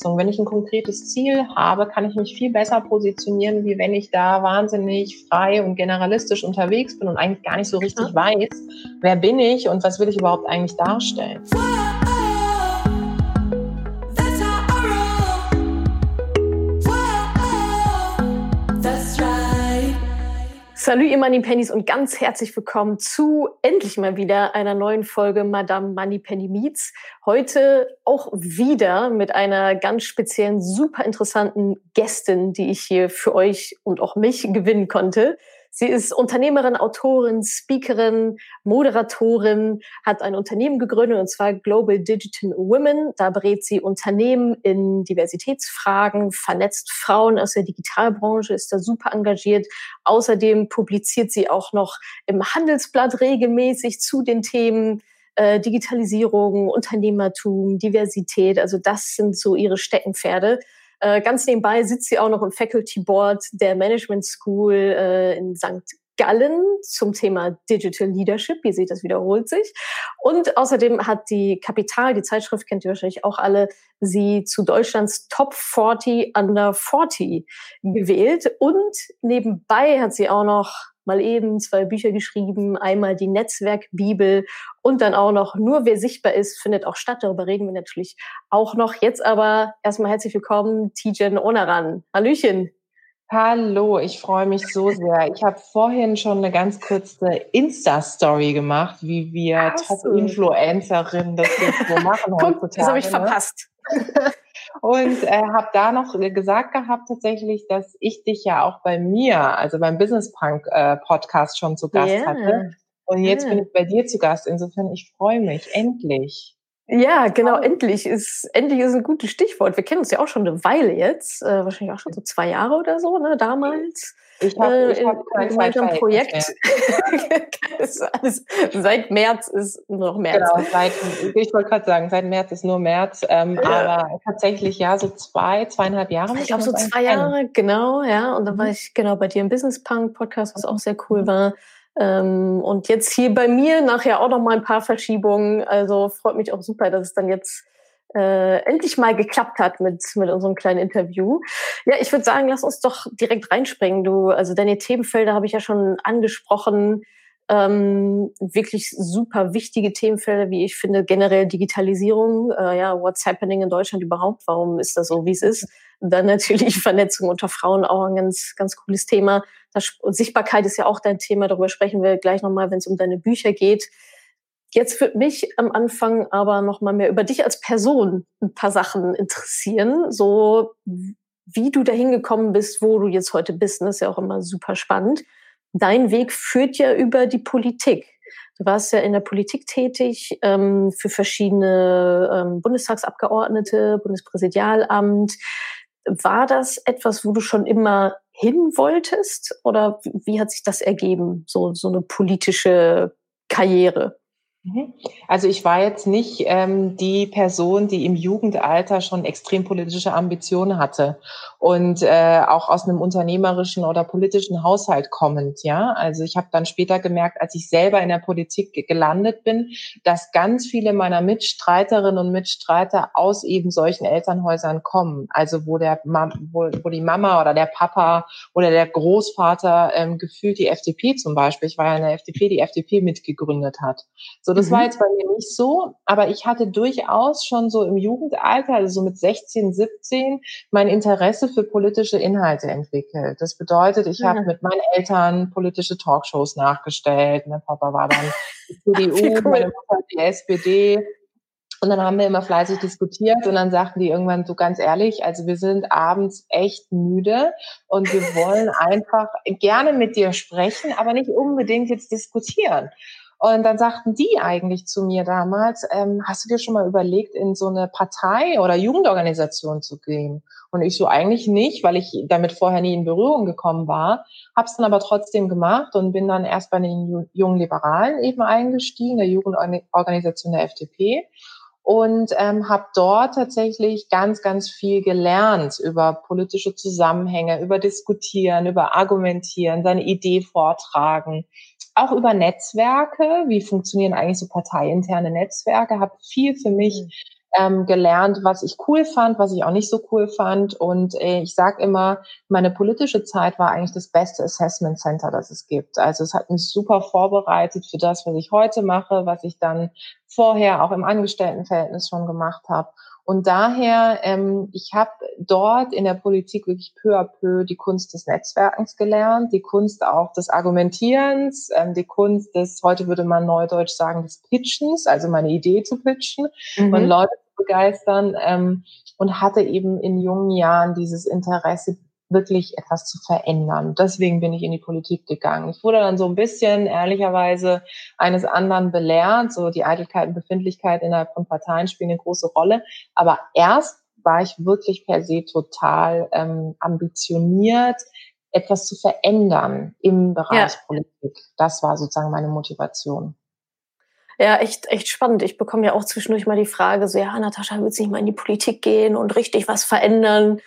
Umsetzung. Wenn ich ein konkretes Ziel habe, kann ich mich viel besser positionieren, wie wenn ich da wahnsinnig frei und generalistisch unterwegs bin und eigentlich gar nicht so richtig weiß, wer bin ich und was will ich überhaupt eigentlich darstellen. Salut, ihr Money Pennies und ganz herzlich willkommen zu endlich mal wieder einer neuen Folge Madame Money Penny Meets. Heute auch wieder mit einer ganz speziellen, super interessanten Gästin, die ich hier für euch und auch mich gewinnen konnte. Sie ist Unternehmerin, Autorin, Speakerin, Moderatorin, hat ein Unternehmen gegründet und zwar Global Digital Women. Da berät sie Unternehmen in Diversitätsfragen, vernetzt Frauen aus der Digitalbranche, ist da super engagiert. Außerdem publiziert sie auch noch im Handelsblatt regelmäßig zu den Themen äh, Digitalisierung, Unternehmertum, Diversität. Also das sind so ihre Steckenpferde. Äh, ganz nebenbei sitzt sie auch noch im Faculty Board der Management School äh, in St. Gallen zum Thema Digital Leadership. Ihr seht, das wiederholt sich. Und außerdem hat die Kapital, die Zeitschrift kennt ihr wahrscheinlich auch alle, sie zu Deutschlands Top 40 Under 40 gewählt. Und nebenbei hat sie auch noch mal eben zwei Bücher geschrieben, einmal die Netzwerkbibel und dann auch noch nur wer sichtbar ist, findet auch statt. Darüber reden wir natürlich auch noch. Jetzt aber erstmal herzlich willkommen, Tijen Onaran. Hallöchen. Hallo, ich freue mich so sehr. Ich habe vorhin schon eine ganz kurze Insta-Story gemacht, wie wir Top-Influencerinnen das jetzt so machen heutzutage. Das habe ich ne? verpasst. Und äh, habe da noch gesagt gehabt tatsächlich, dass ich dich ja auch bei mir, also beim Business Punk äh, Podcast schon zu Gast yeah. hatte. Und jetzt yeah. bin ich bei dir zu Gast. Insofern, ich freue mich, endlich. Ja, genau, oh. endlich ist, endlich ist ein gutes Stichwort. Wir kennen uns ja auch schon eine Weile jetzt, äh, wahrscheinlich auch schon so zwei Jahre oder so, ne, damals. Ich habe äh, hab kein Projekt. alles, seit März ist nur noch März. Genau, seit, ich wollte gerade sagen, seit März ist nur März, ähm, ja. aber tatsächlich ja so zwei, zweieinhalb Jahre. Ich glaube so zwei Jahre, kennen. genau, ja. Und dann war mhm. ich genau bei dir im Business Punk Podcast, was auch sehr cool mhm. war. Ähm, und jetzt hier bei mir nachher auch noch mal ein paar Verschiebungen. Also freut mich auch super, dass es dann jetzt äh, endlich mal geklappt hat mit, mit unserem kleinen Interview. Ja, ich würde sagen, lass uns doch direkt reinspringen. Du, also deine Themenfelder habe ich ja schon angesprochen. Ähm, wirklich super wichtige Themenfelder, wie ich finde, generell Digitalisierung, äh, ja, what's happening in Deutschland überhaupt, warum ist das so, wie es ist. Dann natürlich Vernetzung unter Frauen, auch ein ganz, ganz cooles Thema. Das, Sichtbarkeit ist ja auch dein Thema, darüber sprechen wir gleich nochmal, wenn es um deine Bücher geht. Jetzt würde mich am Anfang aber noch mal mehr über dich als Person ein paar Sachen interessieren. So wie du dahin gekommen bist, wo du jetzt heute bist. Das ist ja auch immer super spannend. Dein Weg führt ja über die Politik. Du warst ja in der Politik tätig ähm, für verschiedene ähm, Bundestagsabgeordnete, Bundespräsidialamt. War das etwas, wo du schon immer hin wolltest? Oder wie hat sich das ergeben, so, so eine politische Karriere? Mhm. Also ich war jetzt nicht ähm, die Person, die im Jugendalter schon extrem politische Ambitionen hatte und äh, auch aus einem unternehmerischen oder politischen Haushalt kommend. Ja, also ich habe dann später gemerkt, als ich selber in der Politik gelandet bin, dass ganz viele meiner Mitstreiterinnen und Mitstreiter aus eben solchen Elternhäusern kommen. Also wo der wo, wo die Mama oder der Papa oder der Großvater ähm, gefühlt die FDP zum Beispiel, ich war ja in der FDP, die FDP mitgegründet hat. So, das mhm. war jetzt bei mir nicht so, aber ich hatte durchaus schon so im Jugendalter, also so mit 16, 17, mein Interesse für politische Inhalte entwickelt. Das bedeutet, ich mhm. habe mit meinen Eltern politische Talkshows nachgestellt. Mein Papa war dann die CDU, cool. meine Mutter die SPD. Und dann haben wir immer fleißig diskutiert und dann sagten die irgendwann so ganz ehrlich, also wir sind abends echt müde und wir wollen einfach gerne mit dir sprechen, aber nicht unbedingt jetzt diskutieren. Und dann sagten die eigentlich zu mir damals, ähm, hast du dir schon mal überlegt, in so eine Partei oder Jugendorganisation zu gehen? Und ich so eigentlich nicht, weil ich damit vorher nie in Berührung gekommen war, hab's dann aber trotzdem gemacht und bin dann erst bei den jungen Liberalen eben eingestiegen, der Jugendorganisation der FDP und ähm, habe dort tatsächlich ganz, ganz viel gelernt über politische Zusammenhänge, über Diskutieren, über Argumentieren, seine Idee vortragen, auch über Netzwerke, wie funktionieren eigentlich so parteiinterne Netzwerke, habe viel für mich mhm. ähm, gelernt, was ich cool fand, was ich auch nicht so cool fand. Und äh, ich sage immer, meine politische Zeit war eigentlich das beste Assessment Center, das es gibt. Also es hat mich super vorbereitet für das, was ich heute mache, was ich dann vorher auch im Angestelltenverhältnis schon gemacht habe. Und daher, ähm, ich habe dort in der Politik wirklich peu à peu die Kunst des Netzwerkens gelernt, die Kunst auch des Argumentierens, ähm, die Kunst des, heute würde man neudeutsch sagen, des Pitchens, also meine Idee zu pitchen mhm. und Leute zu begeistern ähm, und hatte eben in jungen Jahren dieses Interesse wirklich etwas zu verändern. Deswegen bin ich in die Politik gegangen. Ich wurde dann so ein bisschen, ehrlicherweise, eines anderen belehrt. So die Eitelkeit und Befindlichkeit innerhalb von Parteien spielen eine große Rolle. Aber erst war ich wirklich per se total ähm, ambitioniert, etwas zu verändern im Bereich ja. Politik. Das war sozusagen meine Motivation. Ja, echt, echt spannend. Ich bekomme ja auch zwischendurch mal die Frage, so, ja, Natascha, willst du nicht mal in die Politik gehen und richtig was verändern?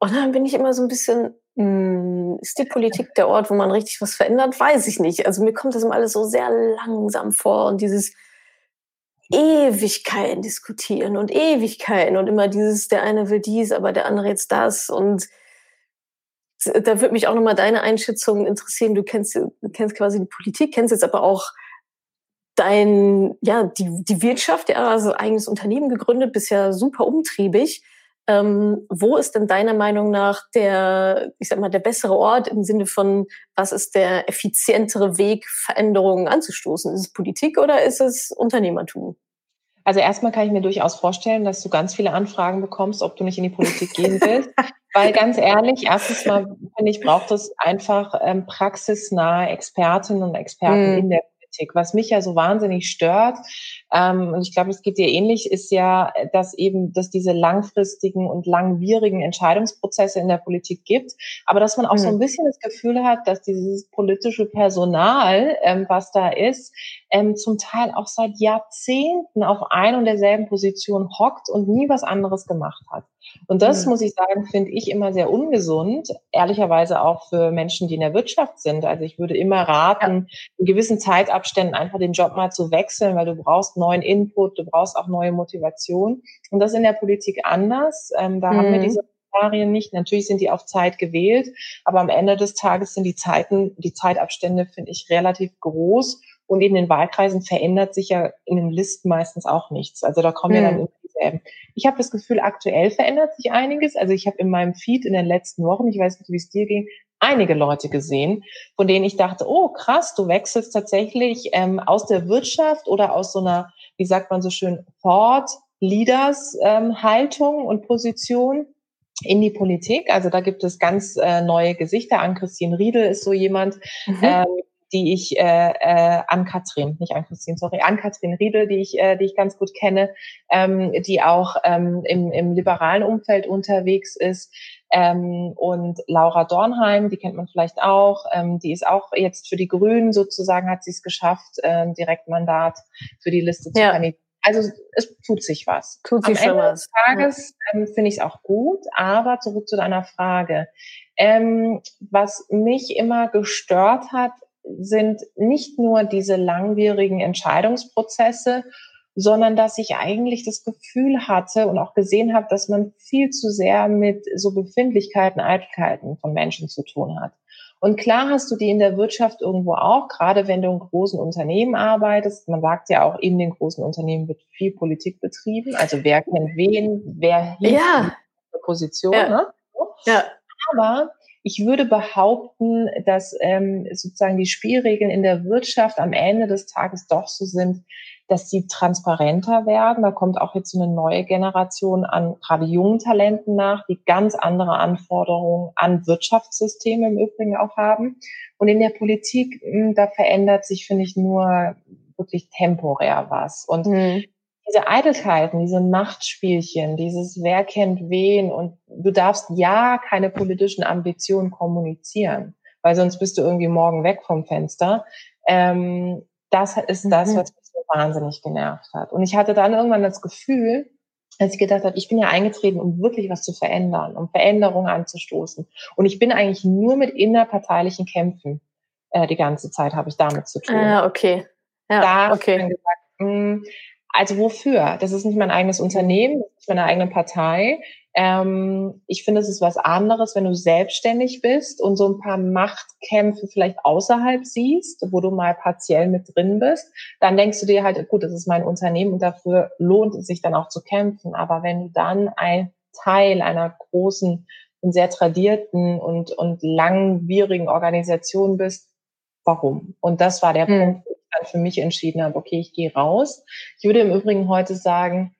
Und dann bin ich immer so ein bisschen, mh, hm, ist die Politik der Ort, wo man richtig was verändert? Weiß ich nicht. Also mir kommt das immer alles so sehr langsam vor und dieses Ewigkeiten diskutieren und Ewigkeiten und immer dieses, der eine will dies, aber der andere jetzt das und da würde mich auch nochmal deine Einschätzung interessieren. Du kennst, kennst quasi die Politik, kennst jetzt aber auch dein, ja, die, die Wirtschaft, ja, also eigenes Unternehmen gegründet, bist ja super umtriebig. Ähm, wo ist denn deiner Meinung nach der, ich sag mal, der bessere Ort im Sinne von, was ist der effizientere Weg, Veränderungen anzustoßen? Ist es Politik oder ist es Unternehmertum? Also erstmal kann ich mir durchaus vorstellen, dass du ganz viele Anfragen bekommst, ob du nicht in die Politik gehen willst. Weil ganz ehrlich, erstens mal finde ich, braucht es einfach ähm, praxisnahe Expertinnen und Experten mm. in der Politik. Was mich ja so wahnsinnig stört, ähm, und ich glaube, es geht dir ähnlich, ist ja, dass eben, dass diese langfristigen und langwierigen Entscheidungsprozesse in der Politik gibt, aber dass man auch mhm. so ein bisschen das Gefühl hat, dass dieses politische Personal, ähm, was da ist, ähm, zum Teil auch seit Jahrzehnten auf ein und derselben Position hockt und nie was anderes gemacht hat. Und das, mhm. muss ich sagen, finde ich immer sehr ungesund, ehrlicherweise auch für Menschen, die in der Wirtschaft sind. Also ich würde immer raten, ja. in gewissen Zeitabständen einfach den Job mal zu wechseln, weil du brauchst neuen Input, du brauchst auch neue Motivation. Und das in der Politik anders. Ähm, da mhm. haben wir mhm. diese Szenarien nicht. Natürlich sind die auf Zeit gewählt, aber am Ende des Tages sind die Zeiten, die Zeitabstände, finde ich, relativ groß. Und in den Wahlkreisen verändert sich ja in den Listen meistens auch nichts. Also da kommen mhm. ja dann mhm. immer dieselben. Ich habe das Gefühl, aktuell verändert sich einiges. Also ich habe in meinem Feed in den letzten Wochen, ich weiß nicht, wie es dir ging, einige Leute gesehen, von denen ich dachte, oh krass, du wechselst tatsächlich ähm, aus der Wirtschaft oder aus so einer, wie sagt man so schön, Thought Leaders ähm, Haltung und Position in die Politik. Also da gibt es ganz äh, neue Gesichter. An Christine Riedel ist so jemand, mhm. ähm, die ich äh, äh, an Katrin, nicht an Christine, sorry, an Katrin Riedel, die ich, äh, die ich ganz gut kenne, ähm, die auch ähm, im, im liberalen Umfeld unterwegs ist. Ähm, und Laura Dornheim, die kennt man vielleicht auch, ähm, die ist auch jetzt für die Grünen sozusagen, hat sie es geschafft, äh, Direktmandat für die Liste zu ja. kandidieren. Also es tut sich was. Tut sich Am Ende was. des Tages ähm, finde ich es auch gut, aber zurück zu deiner Frage. Ähm, was mich immer gestört hat, sind nicht nur diese langwierigen Entscheidungsprozesse, sondern dass ich eigentlich das Gefühl hatte und auch gesehen habe, dass man viel zu sehr mit so Befindlichkeiten, Eitelkeiten von Menschen zu tun hat. Und klar hast du die in der Wirtschaft irgendwo auch, gerade wenn du in großen Unternehmen arbeitest. Man sagt ja auch, in den großen Unternehmen wird viel Politik betrieben. Also wer kennt wen, wer hier ja. Position. Ja. Ne? ja. Aber ich würde behaupten, dass ähm, sozusagen die Spielregeln in der Wirtschaft am Ende des Tages doch so sind, dass sie transparenter werden. Da kommt auch jetzt so eine neue Generation an gerade jungen Talenten nach, die ganz andere Anforderungen an Wirtschaftssysteme im Übrigen auch haben. Und in der Politik, hm, da verändert sich, finde ich, nur wirklich temporär was. Und mhm diese Eitelkeiten, diese Machtspielchen, dieses Wer kennt wen und du darfst ja keine politischen Ambitionen kommunizieren, weil sonst bist du irgendwie morgen weg vom Fenster. Ähm, das ist das, mhm. was mich so wahnsinnig genervt hat. Und ich hatte dann irgendwann das Gefühl, als ich gedacht habe, ich bin ja eingetreten, um wirklich was zu verändern, um Veränderungen anzustoßen. Und ich bin eigentlich nur mit innerparteilichen Kämpfen äh, die ganze Zeit habe ich damit zu tun. Ah, okay. Ja, da okay. habe ich dann gesagt, mh, hm, Also wofür? Das ist nicht mein eigenes Unternehmen, das ist meine eigene Partei. Ähm, ich finde, es ist was anderes, wenn du selbstständig bist und so ein paar Machtkämpfe vielleicht außerhalb siehst, wo du mal partiell mit drin bist. Dann denkst du dir halt, gut, das ist mein Unternehmen und dafür lohnt es sich dann auch zu kämpfen. Aber wenn du dann ein Teil einer großen und sehr tradierten und, und langwierigen Organisation bist, warum? Und das war der hm. Punkt, dann für mich entschieden habe, okay, ich gehe raus. Ich würde im Übrigen heute sagen,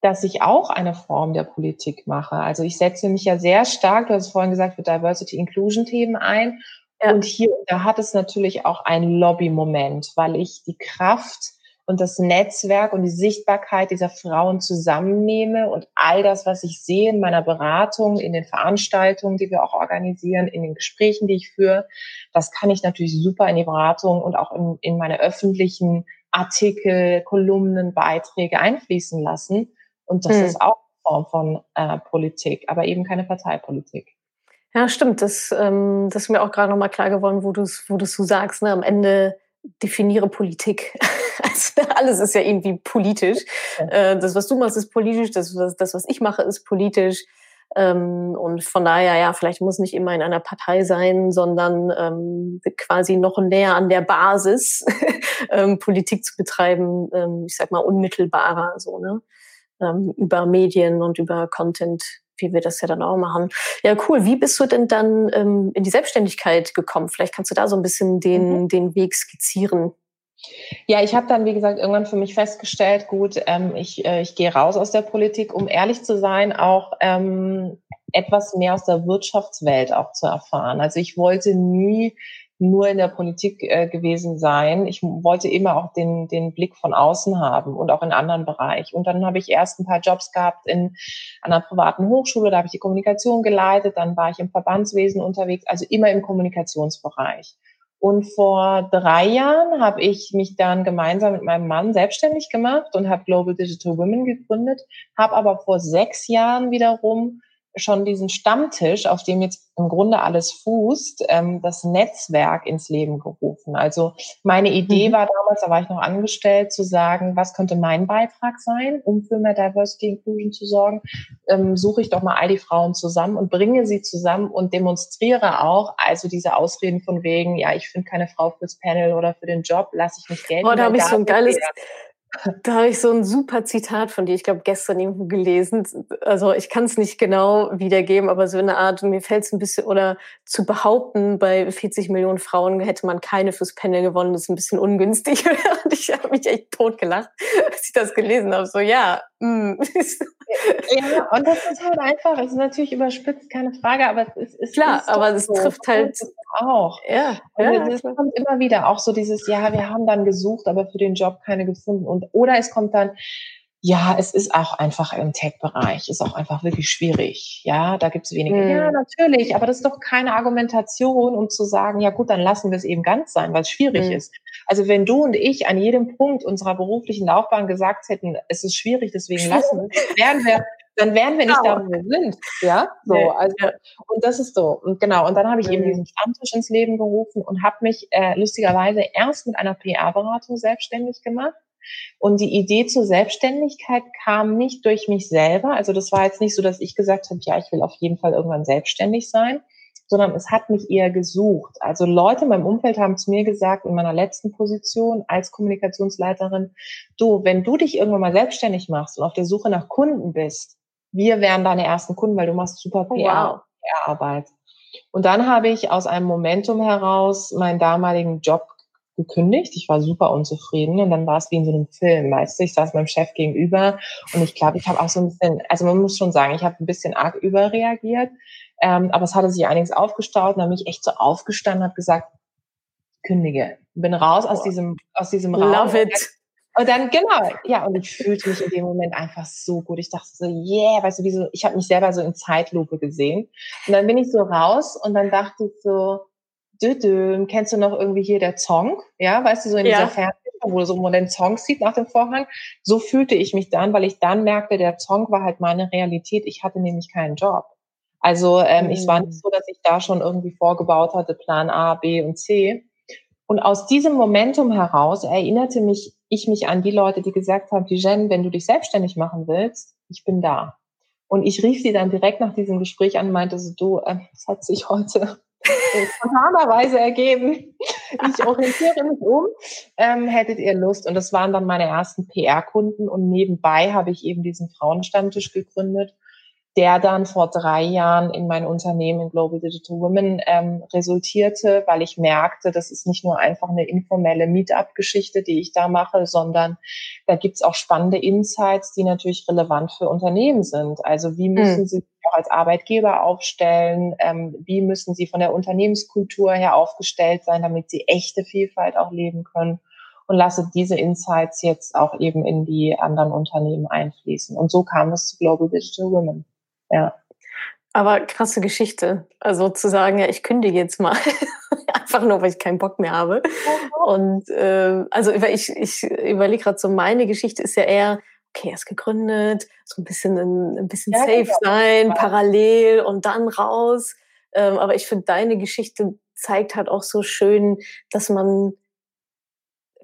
dass ich auch eine Form der Politik mache. Also ich setze mich ja sehr stark, du hast vorhin gesagt, für Diversity Inclusion Themen ein. Ja. Und hier, da hat es natürlich auch einen Lobby-Moment, weil ich die Kraft und das Netzwerk und die Sichtbarkeit dieser Frauen zusammennehme und all das, was ich sehe in meiner Beratung, in den Veranstaltungen, die wir auch organisieren, in den Gesprächen, die ich führe, das kann ich natürlich super in die Beratung und auch in, in meine öffentlichen Artikel, Kolumnen, Beiträge einfließen lassen. Und das hm. ist auch eine Form von äh, Politik, aber eben keine Parteipolitik. Ja, stimmt. Das, ähm, das ist mir auch gerade nochmal klar geworden, wo du es wo so sagst. Ne? Am Ende definiere Politik. Also, alles ist ja irgendwie politisch. Äh, das, was du machst, ist politisch. Das, was, das, was ich mache, ist politisch. Ähm, und von daher, ja, vielleicht muss nicht immer in einer Partei sein, sondern ähm, quasi noch näher an der Basis ähm, Politik zu betreiben, ich sag mal, unmittelbarer, so, ne? Über Medien und über Content, wie wir das ja dann auch machen. Ja, cool. Wie bist du denn dann ähm, in die Selbstständigkeit gekommen? Vielleicht kannst du da so ein bisschen den, mhm. den Weg skizzieren. Ja, ich habe dann, wie gesagt, irgendwann für mich festgestellt, gut, ähm, ich, äh, ich gehe raus aus der Politik, um ehrlich zu sein, auch ähm, etwas mehr aus der Wirtschaftswelt auch zu erfahren. Also ich wollte nie nur in der Politik äh, gewesen sein. Ich wollte immer auch den, den Blick von außen haben und auch in anderen Bereich. Und dann habe ich erst ein paar Jobs gehabt in einer privaten Hochschule, da habe ich die Kommunikation geleitet, dann war ich im Verbandswesen unterwegs, also immer im Kommunikationsbereich. Und vor drei Jahren habe ich mich dann gemeinsam mit meinem Mann selbstständig gemacht und habe Global Digital Women gegründet, habe aber vor sechs Jahren wiederum schon diesen Stammtisch, auf dem jetzt im Grunde alles fußt, ähm, das Netzwerk ins Leben gerufen. Also meine Idee mhm. war damals, da war ich noch angestellt, zu sagen, was könnte mein Beitrag sein, um für mehr Diversity Inclusion zu sorgen. Ähm, suche ich doch mal all die Frauen zusammen und bringe sie zusammen und demonstriere auch, also diese Ausreden von wegen, ja, ich finde keine Frau fürs Panel oder für den Job, lasse ich nicht gelten. Oh, da habe ich so ein geiles, da habe ich so ein super Zitat von dir, ich glaube, gestern irgendwo gelesen. Also ich kann es nicht genau wiedergeben, aber so eine Art, mir fällt es ein bisschen, oder zu behaupten, bei 40 Millionen Frauen hätte man keine fürs Panel gewonnen, ist ein bisschen ungünstig. Und ich habe mich echt totgelacht, als ich das gelesen habe. So, ja. Mm. Ja, und das ist halt einfach, es ist natürlich überspitzt, keine Frage, aber es ist. Klar, ist aber es so. trifft halt. Auch. Ja, ja es kommt immer wieder auch so dieses, ja, wir haben dann gesucht, aber für den Job keine gefunden. Und oder es kommt dann, ja, es ist auch einfach im Tech-Bereich, ist auch einfach wirklich schwierig. Ja, da gibt es wenige. Mhm. Ja, natürlich, aber das ist doch keine Argumentation, um zu sagen, ja gut, dann lassen wir es eben ganz sein, weil es schwierig mhm. ist. Also wenn du und ich an jedem Punkt unserer beruflichen Laufbahn gesagt hätten, es ist schwierig, deswegen lassen wir es, wären wir dann wären wir nicht genau. da, wo wir sind. Ja, so, also, und das ist so. Und genau, und dann habe ich eben diesen Stammtisch ins Leben gerufen und habe mich äh, lustigerweise erst mit einer PR-Beratung selbstständig gemacht und die Idee zur Selbstständigkeit kam nicht durch mich selber. Also das war jetzt nicht so, dass ich gesagt habe, ja, ich will auf jeden Fall irgendwann selbstständig sein, sondern es hat mich eher gesucht. Also Leute in meinem Umfeld haben zu mir gesagt, in meiner letzten Position als Kommunikationsleiterin, du, wenn du dich irgendwann mal selbstständig machst und auf der Suche nach Kunden bist, wir wären deine ersten Kunden, weil du machst super PR-Arbeit. Oh, wow. Und dann habe ich aus einem Momentum heraus meinen damaligen Job gekündigt. Ich war super unzufrieden und dann war es wie in so einem Film, weißt du, ich saß meinem Chef gegenüber und ich glaube, ich habe auch so ein bisschen, also man muss schon sagen, ich habe ein bisschen arg überreagiert, ähm, aber es hatte sich einiges aufgestaut und dann bin ich echt so aufgestanden und habe gesagt, kündige, bin raus aus diesem aus diesem Raum. Love it. Und dann, genau, ja, und ich fühlte mich in dem Moment einfach so gut. Ich dachte so, yeah, weißt du, wie so, ich habe mich selber so in Zeitlupe gesehen. Und dann bin ich so raus und dann dachte ich so, kennst du noch irgendwie hier der Song? Ja, weißt du, so in ja. dieser Fernsehshow, wo, so, man den Song sieht nach dem Vorhang. So fühlte ich mich dann, weil ich dann merkte, der Song war halt meine Realität. Ich hatte nämlich keinen Job. Also ähm, mhm. es war nicht mhm. so, dass ich da schon irgendwie vorgebaut hatte, Plan A, B und C. Und aus diesem Momentum heraus erinnerte mich ich mich an die Leute, die gesagt haben, die Jen, wenn du dich selbstständig machen willst, ich bin da. Und ich rief sie dann direkt nach diesem Gespräch an und meinte so, du, äh, es hat sich heute spontanerweise ergeben. Ich orientiere mich um. Ähm, hättet ihr Lust? Und das waren dann meine ersten PR-Kunden. Und nebenbei habe ich eben diesen Frauenstammtisch gegründet der dann vor drei Jahren in mein Unternehmen Global Digital Women ähm, resultierte, weil ich merkte, das ist nicht nur einfach eine informelle Meetup-Geschichte, die ich da mache, sondern da gibt's auch spannende Insights, die natürlich relevant für Unternehmen sind. Also wie müssen mhm. sie sich auch als Arbeitgeber aufstellen? Ähm, wie müssen sie von der Unternehmenskultur her aufgestellt sein, damit sie echte Vielfalt auch leben können? und lasse diese Insights jetzt auch eben in die anderen Unternehmen einfließen. Und so kam es zu Global Digital Women. Ja. Aber krasse Geschichte. Also zu sagen, ja, ich kündige jetzt mal. Einfach nur, weil ich keinen Bock mehr habe. Und äh, also ich, ich überlege gerade so, meine Geschichte ist ja eher, okay, er ist gegründet, so ein bisschen ein, ein bisschen ja, safe genau. sein, parallel und dann raus. Ähm, aber ich finde, deine Geschichte zeigt halt auch so schön, dass man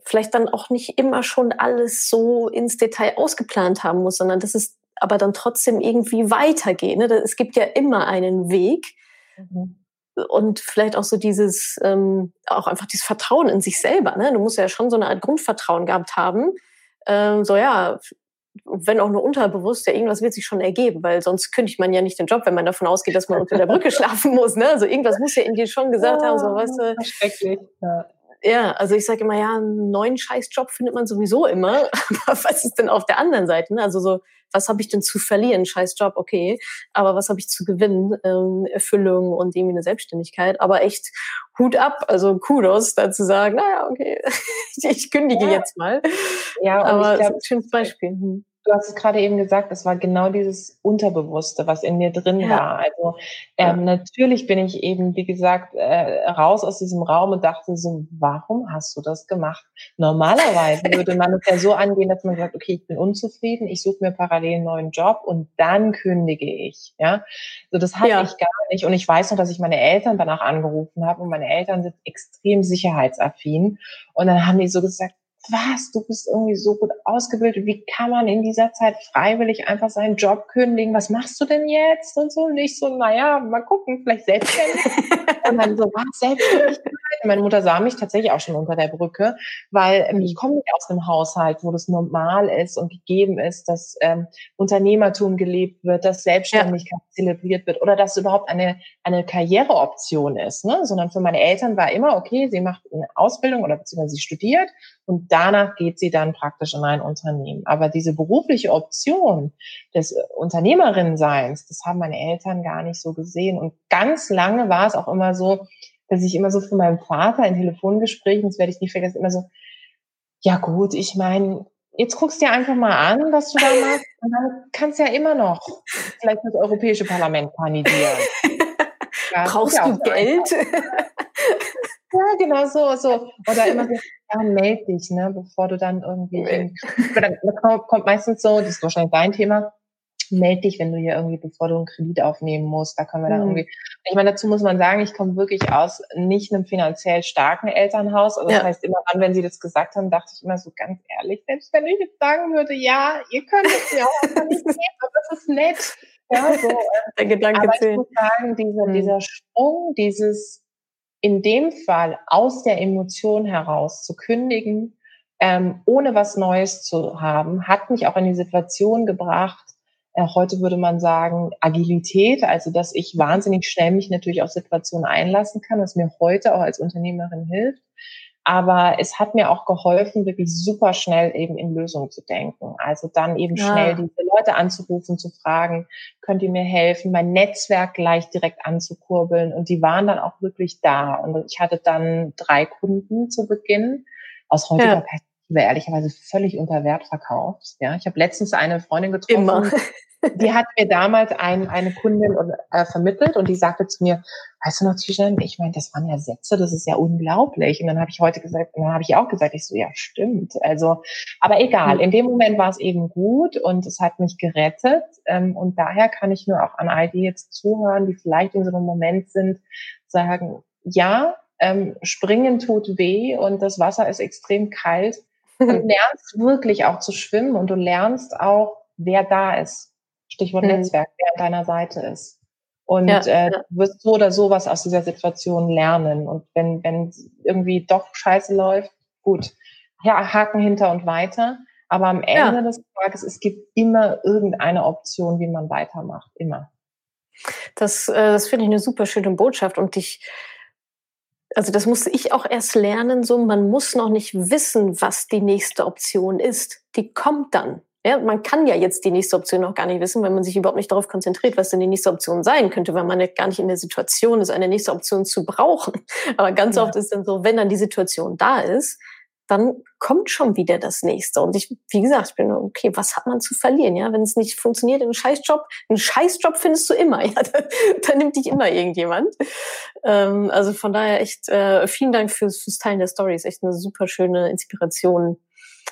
vielleicht dann auch nicht immer schon alles so ins Detail ausgeplant haben muss, sondern dass es aber dann trotzdem irgendwie weitergehen. Ne? Es gibt ja immer einen Weg. Mhm. Und vielleicht auch so dieses, ähm, auch einfach dieses Vertrauen in sich selber. Ne? Du musst ja schon so eine Art Grundvertrauen gehabt haben. Ähm, so ja, wenn auch nur unterbewusst, ja, irgendwas wird sich schon ergeben, weil sonst kündigt man ja nicht den Job, wenn man davon ausgeht, dass man unter der Brücke schlafen muss. Ne? Also irgendwas muss ja in dir schon gesagt haben, so weißt du. Schrecklich. Ja. Ja, also ich sage immer, ja, einen neuen Scheißjob findet man sowieso immer. Aber was ist denn auf der anderen Seite? Ne? Also so, was habe ich denn zu verlieren? Scheißjob, okay. Aber was habe ich zu gewinnen? Ähm, Erfüllung und irgendwie eine Selbstständigkeit. Aber echt Hut ab, also Kudos, da zu sagen, naja, okay, ich kündige ja. jetzt mal. Ja, aber glaub, ein schönes Beispiel. Hm du hast es gerade eben gesagt, es war genau dieses Unterbewusste, was in mir drin ja. war. Also ähm, ja. natürlich bin ich eben, wie gesagt, äh, raus aus diesem Raum und dachte so, warum hast du das gemacht? Normalerweise würde man es ja so angehen, dass man sagt, okay, ich bin unzufrieden, ich suche mir parallel einen neuen Job und dann kündige ich. Ja, so das hatte ja. ich gar nicht. Und ich weiß noch, dass ich meine Eltern danach angerufen habe und meine Eltern sind extrem sicherheitsaffin. Und dann haben die so gesagt, was, du bist irgendwie so gut ausgebildet, wie kann man in dieser Zeit freiwillig einfach seinen Job kündigen, was machst du denn jetzt und so, nicht so, naja, mal gucken, vielleicht selbstständig. und dann so, was, Selbstständigkeit? Meine Mutter sah mich tatsächlich auch schon unter der Brücke, weil ähm, ich komme nicht aus einem Haushalt, wo das normal ist und gegeben ist, dass ähm, Unternehmertum gelebt wird, dass Selbstständigkeit ja. zelebriert wird oder dass überhaupt eine, eine Karriereoption ist, ne? sondern für meine Eltern war immer, okay, sie macht eine Ausbildung oder beziehungsweise sie studiert und danach geht sie dann praktisch in ein Unternehmen. Aber diese berufliche Option des Unternehmerinnenseins, das haben meine Eltern gar nicht so gesehen. Und ganz lange war es auch immer so, dass ich immer so von meinem Vater in Telefongesprächen, das werde ich nie vergessen, immer so, ja gut, ich meine, jetzt guckst du dir einfach mal an, was du da machst, und dann kannst du ja immer noch vielleicht das Europäische Parlament kandidieren. Ja, Brauchst du Geld? Ja, genau so, so. Oder immer so, ja, meld dich, ne, bevor du dann irgendwie, in, dann kommt meistens so, das ist wahrscheinlich dein Thema, meld dich, wenn du hier irgendwie, bevor du einen Kredit aufnehmen musst, da können wir dann mhm. irgendwie, ich meine, dazu muss man sagen, ich komme wirklich aus nicht einem finanziell starken Elternhaus, also das ja. heißt, immer dann, wenn sie das gesagt haben, dachte ich immer so ganz ehrlich, selbst wenn ich jetzt sagen würde, ja, ihr könnt es mir auch einfach nicht geben, aber das ist nett, ja, so. Der Gedanke aber ich muss sagen, dieser, mhm. dieser Sprung, dieses, in dem Fall aus der Emotion heraus zu kündigen, ähm, ohne was Neues zu haben, hat mich auch in die Situation gebracht, äh, heute würde man sagen Agilität, also dass ich wahnsinnig schnell mich natürlich auf Situationen einlassen kann, was mir heute auch als Unternehmerin hilft. Aber es hat mir auch geholfen, wirklich super schnell eben in Lösungen zu denken. Also dann eben ja. schnell diese Leute anzurufen, zu fragen, könnt ihr mir helfen, mein Netzwerk gleich direkt anzukurbeln. Und die waren dann auch wirklich da. Und ich hatte dann drei Kunden zu Beginn. Aus heutiger ja. Perspektive ehrlicherweise völlig unter Wert verkauft. Ja, ich habe letztens eine Freundin getroffen. Immer die hat mir damals ein, eine Kundin äh, vermittelt und die sagte zu mir, weißt du noch, Tijan, ich meine, das waren ja Sätze, das ist ja unglaublich. Und dann habe ich heute gesagt, und dann habe ich auch gesagt, ich so, ja, stimmt. Also, aber egal, in dem Moment war es eben gut und es hat mich gerettet. Ähm, und daher kann ich nur auch an all die jetzt zuhören, die vielleicht in so einem Moment sind, sagen, ja, ähm, springen tut weh und das Wasser ist extrem kalt Du lernst wirklich auch zu schwimmen und du lernst auch, wer da ist. Stichwort mhm. Netzwerk, wer an deiner Seite ist. Und ja, äh, du wirst so oder so was aus dieser Situation lernen. Und wenn, wenn irgendwie doch scheiße läuft, gut, ja, Haken hinter und weiter. Aber am Ende ja. des Tages, es gibt immer irgendeine Option, wie man weitermacht. Immer. Das, äh, das finde ich eine super schöne Botschaft. Und ich, also das musste ich auch erst lernen, so man muss noch nicht wissen, was die nächste Option ist. Die kommt dann. Ja, man kann ja jetzt die nächste Option noch gar nicht wissen, wenn man sich überhaupt nicht darauf konzentriert, was denn die nächste Option sein könnte, weil man ja gar nicht in der Situation ist, eine nächste Option zu brauchen. Aber ganz ja. oft ist dann so, wenn dann die Situation da ist, dann kommt schon wieder das nächste. Und ich, wie gesagt, ich bin okay, was hat man zu verlieren? Ja, wenn es nicht funktioniert, einen Scheißjob, einen Scheißjob findest du immer. Ja, da, da nimmt dich immer irgendjemand. Ähm, also von daher echt äh, vielen Dank fürs, fürs Teilen der Story. Ist echt eine super schöne Inspiration.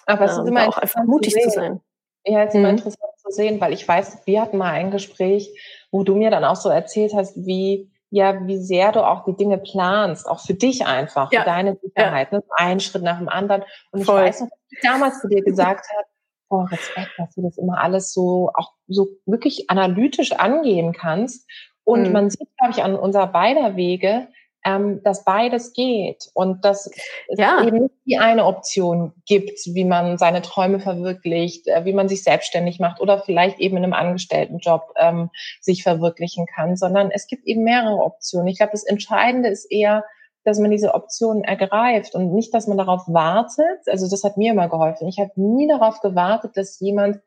Aber es ist ähm, immer auch einfach mutig zu, zu, sein. Ja, es ist mhm. immer interessant zu sehen, weil ich weiß, wir hatten mal ein Gespräch, wo du mir dann auch so erzählt hast, wie ja, wie sehr du auch die Dinge planst, auch für dich einfach, ja. für deine Sicherheit, ja. ne? ein Schritt nach dem anderen. Und Voll. ich weiß noch, dass ich damals zu dir gesagt habe, boah, Respekt, dass du das immer alles so, auch so wirklich analytisch angehen kannst. Und mhm. man sieht, glaube ich, an unserer beider Wege, ähm, dass beides geht und dass ja. es eben nicht die eine Option gibt, wie man seine Träume verwirklicht, äh, wie man sich selbstständig macht oder vielleicht eben in einem Angestelltenjob ähm, sich verwirklichen kann, sondern es gibt eben mehrere Optionen. Ich glaube, das Entscheidende ist eher, dass man diese Optionen ergreift und nicht, dass man darauf wartet. Also das hat mir immer geholfen. Ich habe nie darauf gewartet, dass jemand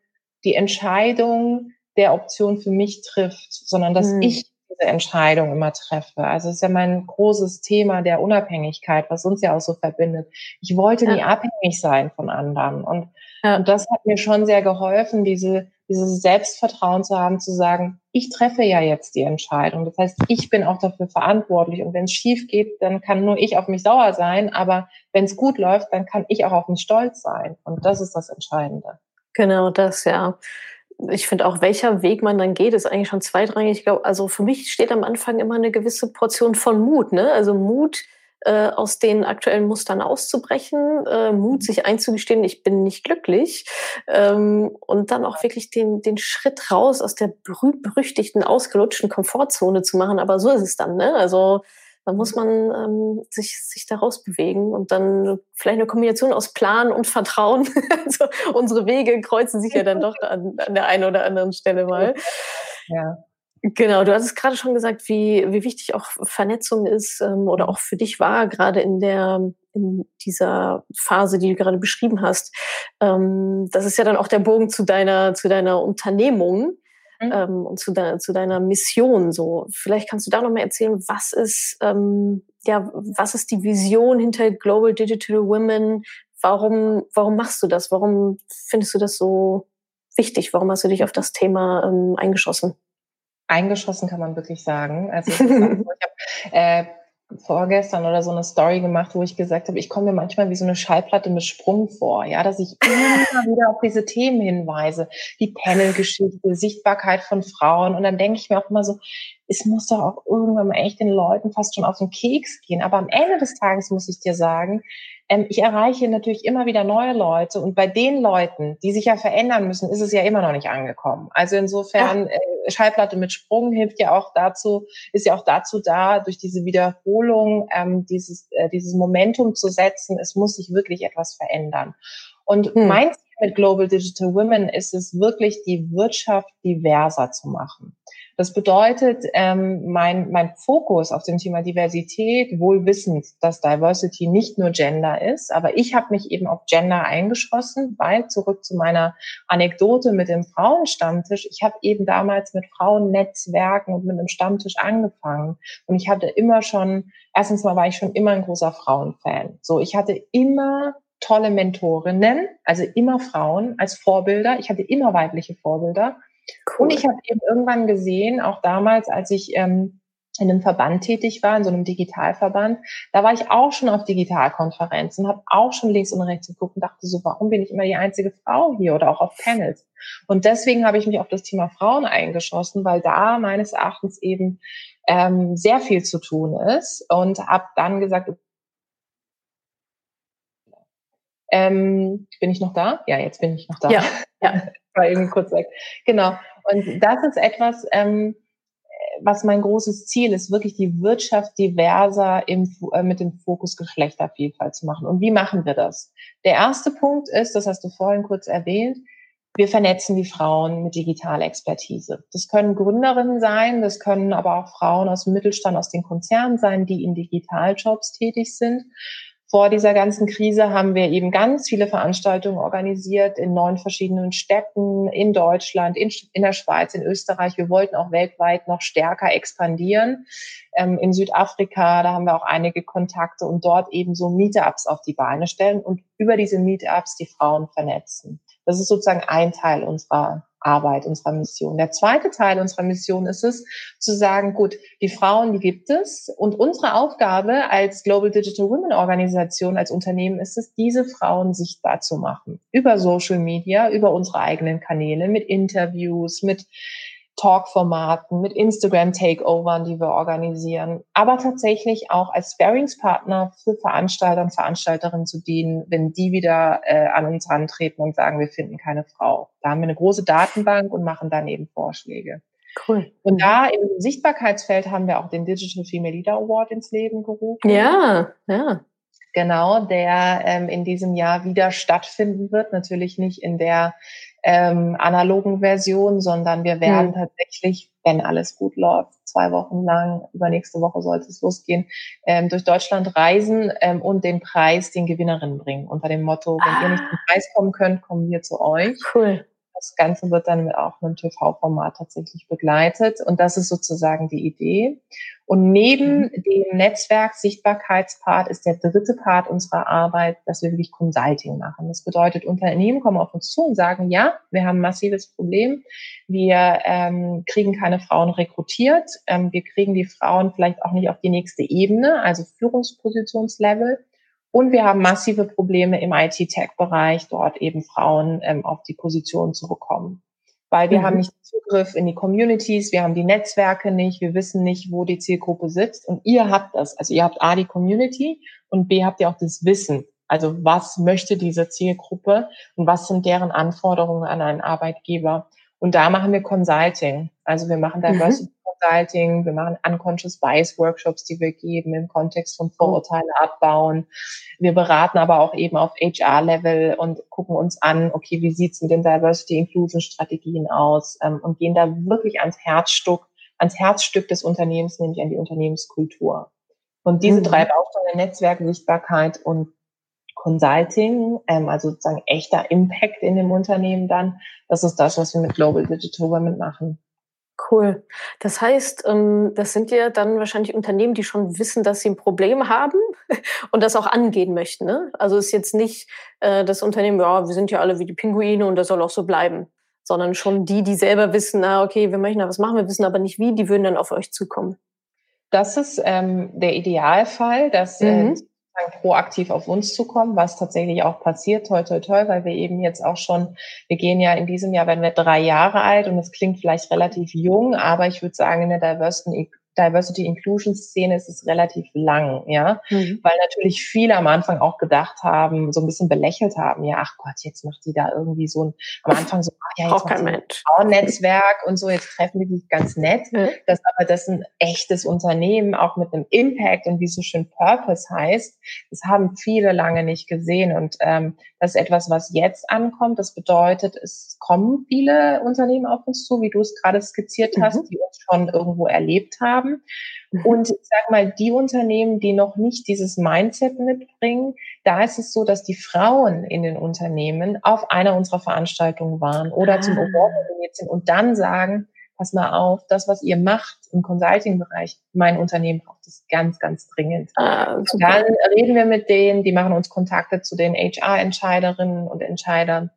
die Entscheidung der Option für mich trifft, sondern dass hm. ich diese Entscheidung immer treffe. Also es ist ja mein großes Thema der Unabhängigkeit, was uns ja auch so verbindet. Ich wollte nie abhängig sein von anderen. Und, ja. und das hat mir schon sehr geholfen, diese, dieses Selbstvertrauen zu haben, zu sagen, ich treffe ja jetzt die Entscheidung. Das heißt, ich bin auch dafür verantwortlich. Und wenn es schief geht, dann kann nur ich auf mich sauer sein. Aber wenn es gut läuft, dann kann ich auch auf mich stolz sein. Und das ist das Entscheidende. Genau das, ja ich finde auch, welcher Weg man dann geht, ist eigentlich schon zweitrangig. Ich glaube, also für mich steht am Anfang immer eine gewisse Portion von Mut. Ne? Also Mut, äh, aus den aktuellen Mustern auszubrechen, äh, Mut, sich einzugestehen, ich bin nicht glücklich ähm, und dann auch wirklich den, den Schritt raus aus der berühmt-berüchtigten, ausgelutschten Komfortzone zu machen. Aber so ist es dann. Ne? Also dann muss man ähm, sich, sich daraus bewegen und dann vielleicht eine Kombination aus Plan und Vertrauen. also unsere Wege kreuzen sich ja dann doch an, an der einen oder anderen Stelle mal. Ja. Genau, du hast es gerade schon gesagt, wie, wie wichtig auch Vernetzung ist ähm, oder auch für dich war, gerade in der in dieser Phase, die du gerade beschrieben hast. Ähm, das ist ja dann auch der Bogen zu deiner, zu deiner Unternehmung mhm. ähm, und zu, de zu deiner Mission. So, vielleicht kannst du da noch mal erzählen, was ist ähm, ja, was ist die Vision hinter Global Digital Women? Warum, warum machst du das? Warum findest du das so wichtig? Warum hast du dich auf das Thema ähm, eingeschossen? Eingeschossen kann man wirklich sagen. Also ich habe äh, vorgestern oder so eine Story gemacht, wo ich gesagt habe, ich komme mir manchmal wie so eine Schallplatte mit Sprung vor, ja, dass ich immer wieder auf diese Themen hinweise, die Panel-Geschichte, Sichtbarkeit von Frauen. Und dann denke ich mir auch immer so, es muss doch auch irgendwann mal echt den Leuten fast schon auf den Keks gehen, aber am Ende des Tages muss ich dir sagen, ähm, ich erreiche natürlich immer wieder neue Leute und bei den Leuten, die sich ja verändern müssen, ist es ja immer noch nicht angekommen. Also insofern, äh, Schallplatte mit Sprung hilft ja auch dazu, ist ja auch dazu da, durch diese Wiederholung ähm, dieses, äh, dieses Momentum zu setzen, es muss sich wirklich etwas verändern. Und hm. mein Ziel mit Global Digital Women ist es wirklich, die Wirtschaft diverser zu machen. Das bedeutet, ähm, mein, mein Fokus auf dem Thema Diversität, wohl wissend, dass Diversity nicht nur Gender ist, aber ich habe mich eben auf Gender eingeschossen, weil zurück zu meiner Anekdote mit dem Frauenstammtisch, ich habe eben damals mit Frauennetzwerken und mit einem Stammtisch angefangen und ich hatte immer schon, erstens mal war ich schon immer ein großer Frauenfan. So, ich hatte immer tolle Mentorinnen, also immer Frauen als Vorbilder. Ich hatte immer weibliche Vorbilder. Cool. Und ich habe eben irgendwann gesehen, auch damals, als ich ähm, in einem Verband tätig war, in so einem Digitalverband, da war ich auch schon auf Digitalkonferenzen, habe auch schon links und rechts geguckt und dachte so, warum bin ich immer die einzige Frau hier oder auch auf Panels? Und deswegen habe ich mich auf das Thema Frauen eingeschossen, weil da meines Erachtens eben ähm, sehr viel zu tun ist und habe dann gesagt, Ähm, bin ich noch da? Ja, jetzt bin ich noch da. Ja, ja. War irgendwie kurz weg. Genau. Und das ist etwas, ähm, was mein großes Ziel ist, wirklich die Wirtschaft diverser im, äh, mit dem Fokus Geschlechtervielfalt zu machen. Und wie machen wir das? Der erste Punkt ist, das hast du vorhin kurz erwähnt, wir vernetzen die Frauen mit digitaler Expertise. Das können Gründerinnen sein, das können aber auch Frauen aus dem Mittelstand, aus den Konzernen sein, die in Digitaljobs tätig sind vor dieser ganzen Krise haben wir eben ganz viele Veranstaltungen organisiert in neun verschiedenen Städten, in Deutschland, in, in der Schweiz, in Österreich. Wir wollten auch weltweit noch stärker expandieren. Ähm, in Südafrika, da haben wir auch einige Kontakte und dort eben so Meetups auf die Beine stellen und über diese Meetups die Frauen vernetzen. Das ist sozusagen ein Teil unserer Arbeit, unserer Mission. Der zweite Teil unserer Mission ist es, zu sagen, gut, die Frauen, die gibt es. Und unsere Aufgabe als Global Digital Women Organisation, als Unternehmen ist es, diese Frauen sichtbar zu machen. Über Social Media, über unsere eigenen Kanäle, mit Interviews, mit Talk-Formaten, mit Instagram-Takeovern, die wir organisieren, aber tatsächlich auch als Sparingspartner für Veranstalter und Veranstalterinnen zu dienen, wenn die wieder äh, an uns rantreten und sagen, wir finden keine Frau. Da haben wir eine große Datenbank und machen dann eben Vorschläge. Cool. Und da im Sichtbarkeitsfeld haben wir auch den Digital Female Leader Award ins Leben gerufen. Ja, ja. Genau, der ähm, in diesem Jahr wieder stattfinden wird. Natürlich nicht in der ähm, analogen Version, sondern wir werden mhm. tatsächlich, wenn alles gut läuft, zwei Wochen lang, übernächste Woche sollte es losgehen, ähm, durch Deutschland reisen ähm, und den Preis den Gewinnerinnen bringen. Unter dem Motto, wenn ah. ihr nicht zum Preis kommen könnt, kommen wir zu euch. Cool. Das Ganze wird dann auch mit einem TV-Format tatsächlich begleitet. Und das ist sozusagen die Idee. Und neben mhm. dem Netzwerk-Sichtbarkeitspart ist der dritte Part unserer Arbeit, dass wir wirklich Consulting machen. Das bedeutet, Unternehmen kommen auf uns zu und sagen, ja, wir haben ein massives Problem. Wir ähm, kriegen keine Frauen rekrutiert. Ähm, wir kriegen die Frauen vielleicht auch nicht auf die nächste Ebene, also Führungspositionslevel. Und wir haben massive Probleme im IT-Tech-Bereich, dort eben Frauen ähm, auf die Position zu bekommen. Weil wir mhm. haben nicht Zugriff in die Communities, wir haben die Netzwerke nicht, wir wissen nicht, wo die Zielgruppe sitzt. Und ihr habt das. Also ihr habt A, die Community und B, habt ihr auch das Wissen. Also was möchte diese Zielgruppe und was sind deren Anforderungen an einen Arbeitgeber? Und da machen wir Consulting. Also wir machen Diversity mhm. Consulting, wir machen Unconscious Bias Workshops, die wir geben im Kontext von Vorurteile abbauen. Wir beraten aber auch eben auf HR-Level und gucken uns an, okay, wie sieht's mit den Diversity Inclusion Strategien aus ähm, und gehen da wirklich ans Herzstück, ans Herzstück des Unternehmens, nämlich an die Unternehmenskultur. Und diese mhm. drei Bausteine, Netzwerk, Sichtbarkeit und Consulting, ähm, also sozusagen echter Impact in dem Unternehmen dann, das ist das, was wir mit Global Digital Women machen. Cool. Das heißt, ähm, das sind ja dann wahrscheinlich Unternehmen, die schon wissen, dass sie ein Problem haben und das auch angehen möchten. Ne? Also ist jetzt nicht äh, das Unternehmen, ja, wir sind ja alle wie die Pinguine und das soll auch so bleiben, sondern schon die, die selber wissen, na okay, wir möchten da was machen, wir wissen aber nicht wie, die würden dann auf euch zukommen. Das ist ähm, der Idealfall, dass äh, mhm. äh, proaktiv auf uns zu kommen, was tatsächlich auch passiert, toi, toi, toi, weil wir eben jetzt auch schon, wir gehen ja in diesem Jahr, werden wir drei Jahre alt und es klingt vielleicht relativ jung, aber ich würde sagen, in der Diversity Diversity Inclusion Szene ist es relativ lang, ja, mhm. weil natürlich viele am Anfang auch gedacht haben, so ein bisschen belächelt haben, ja, ach Gott, jetzt macht die da irgendwie so ein, am Anfang so, ach ja, jetzt macht ein Frauennetzwerk und so, jetzt treffen die sich ganz nett, mhm. das aber das ein echtes Unternehmen, auch mit einem Impact und wie so schön Purpose heißt, das haben viele lange nicht gesehen und ähm, das ist etwas, was jetzt ankommt. Das bedeutet, es kommen viele Unternehmen auf uns zu, wie du es gerade skizziert hast, mhm. die uns schon irgendwo erlebt haben. Mhm. Und ich sag mal, die Unternehmen, die noch nicht dieses Mindset mitbringen, da ist es so, dass die Frauen in den Unternehmen auf einer unserer Veranstaltungen waren oder ah. zum Award nominiert sind und dann sagen, pass mal auf, das, was ihr macht im Consulting-Bereich, mein Unternehmen braucht es ganz, ganz dringend. Ah, dann reden wir mit denen, die machen uns Kontakte zu den HR-Entscheiderinnen und Entscheidern.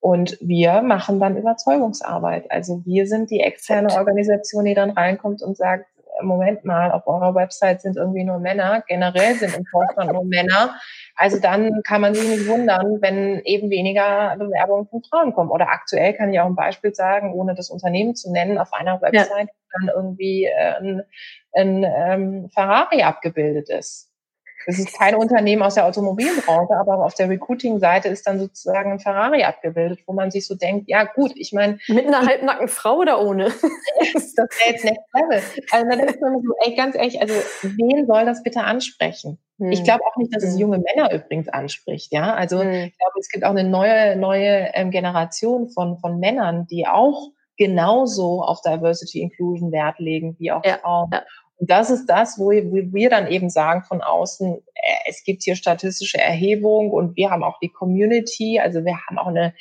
Und wir machen dann Überzeugungsarbeit. Also wir sind die externe Organisation, die dann reinkommt und sagt, Moment mal, auf eurer Website sind irgendwie nur Männer, generell sind im Vorstand nur Männer. Also dann kann man sich nicht wundern, wenn eben weniger Bewerbungen von Frauen kommen. Oder aktuell kann ich auch ein Beispiel sagen, ohne das Unternehmen zu nennen, auf einer Website ja. dann irgendwie äh, ein, ein ähm, Ferrari abgebildet ist. Es ist kein Unternehmen aus der Automobilbranche, aber auf der Recruiting-Seite ist dann sozusagen ein Ferrari abgebildet, wo man sich so denkt, ja gut, ich meine. Mit einer halbnackten Frau oder ohne? das wäre jetzt Next Level. Also dann ist man so, ey, ganz ehrlich, also wen soll das bitte ansprechen? Hm. Ich glaube auch nicht, dass es hm. junge Männer übrigens anspricht, ja. Also hm. ich glaube, es gibt auch eine neue, neue ähm, Generation von, von Männern, die auch genauso auf Diversity Inclusion Wert legen wie auch ja, Frauen. Ja. Und das ist das, wo wir dann eben sagen von außen, äh, es gibt hier statistische Erhebung und wir haben auch die Community, also wir haben auch eine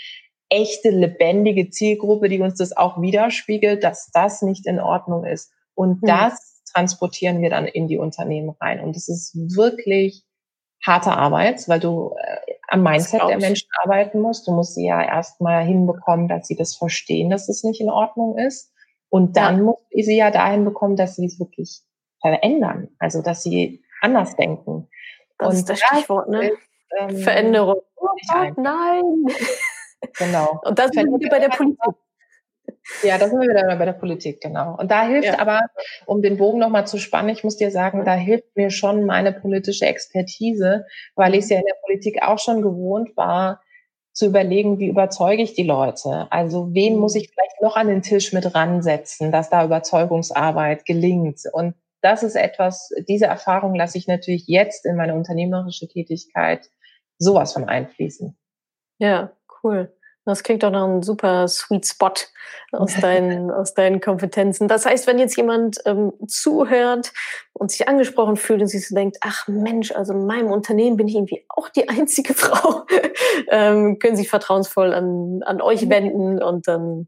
echte, lebendige Zielgruppe, die uns das auch widerspiegelt, dass das nicht in Ordnung ist. Und mhm. das transportieren wir dann in die Unternehmen rein. Und es ist wirklich harte Arbeit, weil du äh, am Mindset der Menschen arbeiten musst. Du musst sie ja erstmal hinbekommen, dass sie das verstehen, dass es nicht in Ordnung ist. Und dann ja. muss ich sie ja dahin bekommen, dass sie es wirklich verändern. Also, dass sie anders denken. Das und ist das Stichwort, ne? Ist, ähm, Veränderung. Oh Gott, nein. Genau. Und das sind wir bei der Politik. Ja, da sind wir wieder bei der Politik, genau. Und da hilft ja. aber, um den Bogen nochmal zu spannen, ich muss dir sagen, da hilft mir schon meine politische Expertise, weil ich es ja in der Politik auch schon gewohnt war, zu überlegen, wie überzeuge ich die Leute? Also wen muss ich vielleicht noch an den Tisch mit ransetzen, dass da Überzeugungsarbeit gelingt? Und das ist etwas, diese Erfahrung lasse ich natürlich jetzt in meine unternehmerische Tätigkeit sowas von einfließen. Ja, cool. Das klingt doch nach einem super Sweet Spot aus deinen, aus deinen Kompetenzen. Das heißt, wenn jetzt jemand ähm, zuhört und sich angesprochen fühlt und sich so denkt, ach Mensch, also in meinem Unternehmen bin ich irgendwie auch die einzige Frau, ähm, können sich vertrauensvoll an, an euch mhm. wenden und dann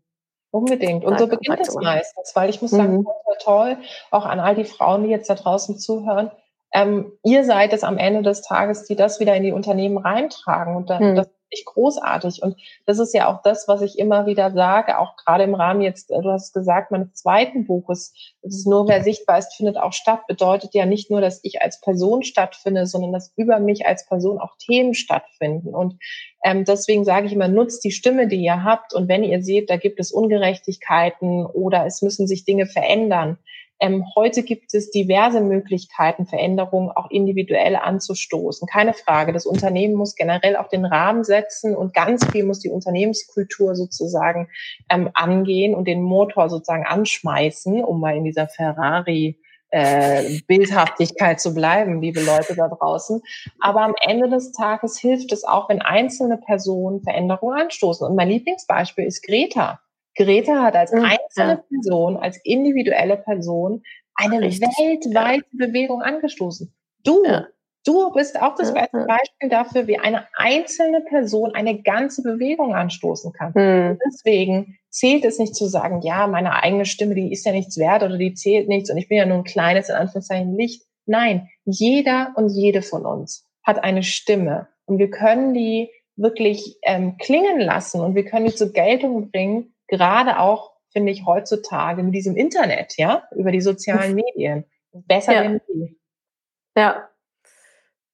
Unbedingt. Und so beginnt es meistens, weil ich muss sagen, mhm. toll, toll, auch an all die Frauen, die jetzt da draußen zuhören, ähm, ihr seid es am Ende des Tages, die das wieder in die Unternehmen reintragen. Und dann, mhm. das ich großartig. Und das ist ja auch das, was ich immer wieder sage, auch gerade im Rahmen jetzt, äh, du hast gesagt, meines zweiten Buches, es ist nur, wer sichtbar ist, findet auch statt, bedeutet ja nicht nur, dass ich als Person stattfinde, sondern dass über mich als Person auch Themen stattfinden. Und ähm, deswegen sage ich immer, nutzt die Stimme, die ihr habt. Und wenn ihr seht, da gibt es Ungerechtigkeiten oder es müssen sich Dinge verändern, ähm, heute gibt es diverse Möglichkeiten, Veränderungen auch individuell anzustoßen. Keine Frage. Das Unternehmen muss generell auch den Rahmen setzen und ganz viel muss die Unternehmenskultur sozusagen ähm, angehen und den Motor sozusagen anschmeißen, um mal in dieser Ferrari äh, Bildhaftigkeit zu bleiben, liebe Leute da draußen. Aber am Ende des Tages hilft es auch, wenn einzelne Personen Veränderungen anstoßen. Und mein Lieblingsbeispiel ist Greta. Greta hat als einzelne Person, als individuelle Person eine Richtig. weltweite. Bewegung angestoßen. Du, ja. du bist auch das ja. Beispiel dafür, wie eine einzelne Person eine ganze Bewegung anstoßen kann. Mhm. Deswegen zählt es nicht zu sagen, ja, meine eigene Stimme, die ist ja nichts wert oder die zählt nichts und ich bin ja nur ein kleines, in Anführungszeichen, Licht. Nein, jeder und jede von uns hat eine Stimme und wir können die wirklich ähm, klingen lassen und wir können die zur Geltung bringen, gerade auch, finde ich, heutzutage mit diesem Internet, ja, über die sozialen Medien. Besser ja. denn je. Ja.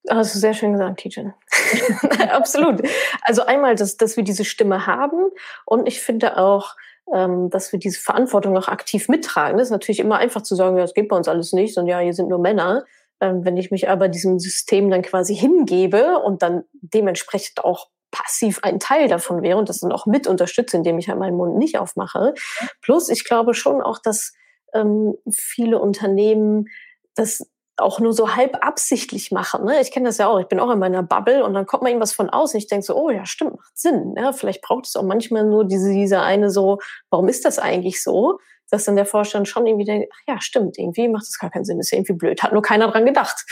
Hast du sehr schön gesagt, Tijen. Absolut. Also einmal, dass, dass wir diese Stimme haben und ich finde auch, ähm, dass wir diese Verantwortung auch aktiv mittragen. Das ist natürlich immer einfach zu sagen, ja, es geht bei uns alles nicht und ja, hier sind nur Männer. Ähm, wenn ich mich aber diesem System dann quasi hingebe und dann dementsprechend auch passiv ein Teil davon wäre und das dann auch mit unterstütze, indem ich halt meinen Mund nicht aufmache. Plus, ich glaube schon auch, dass ähm, viele Unternehmen das auch nur so halb absichtlich machen. Ne? Ich kenne das ja auch. Ich bin auch in meiner Bubble und dann kommt mal irgendwas von außen. Ich denke so, oh ja, stimmt, macht Sinn. Ja, vielleicht braucht es auch manchmal nur diese, diese eine so, warum ist das eigentlich so? Dass dann der Vorstand schon irgendwie denkt, ach ja, stimmt, irgendwie macht das gar keinen Sinn, ist ja irgendwie blöd, hat nur keiner dran gedacht.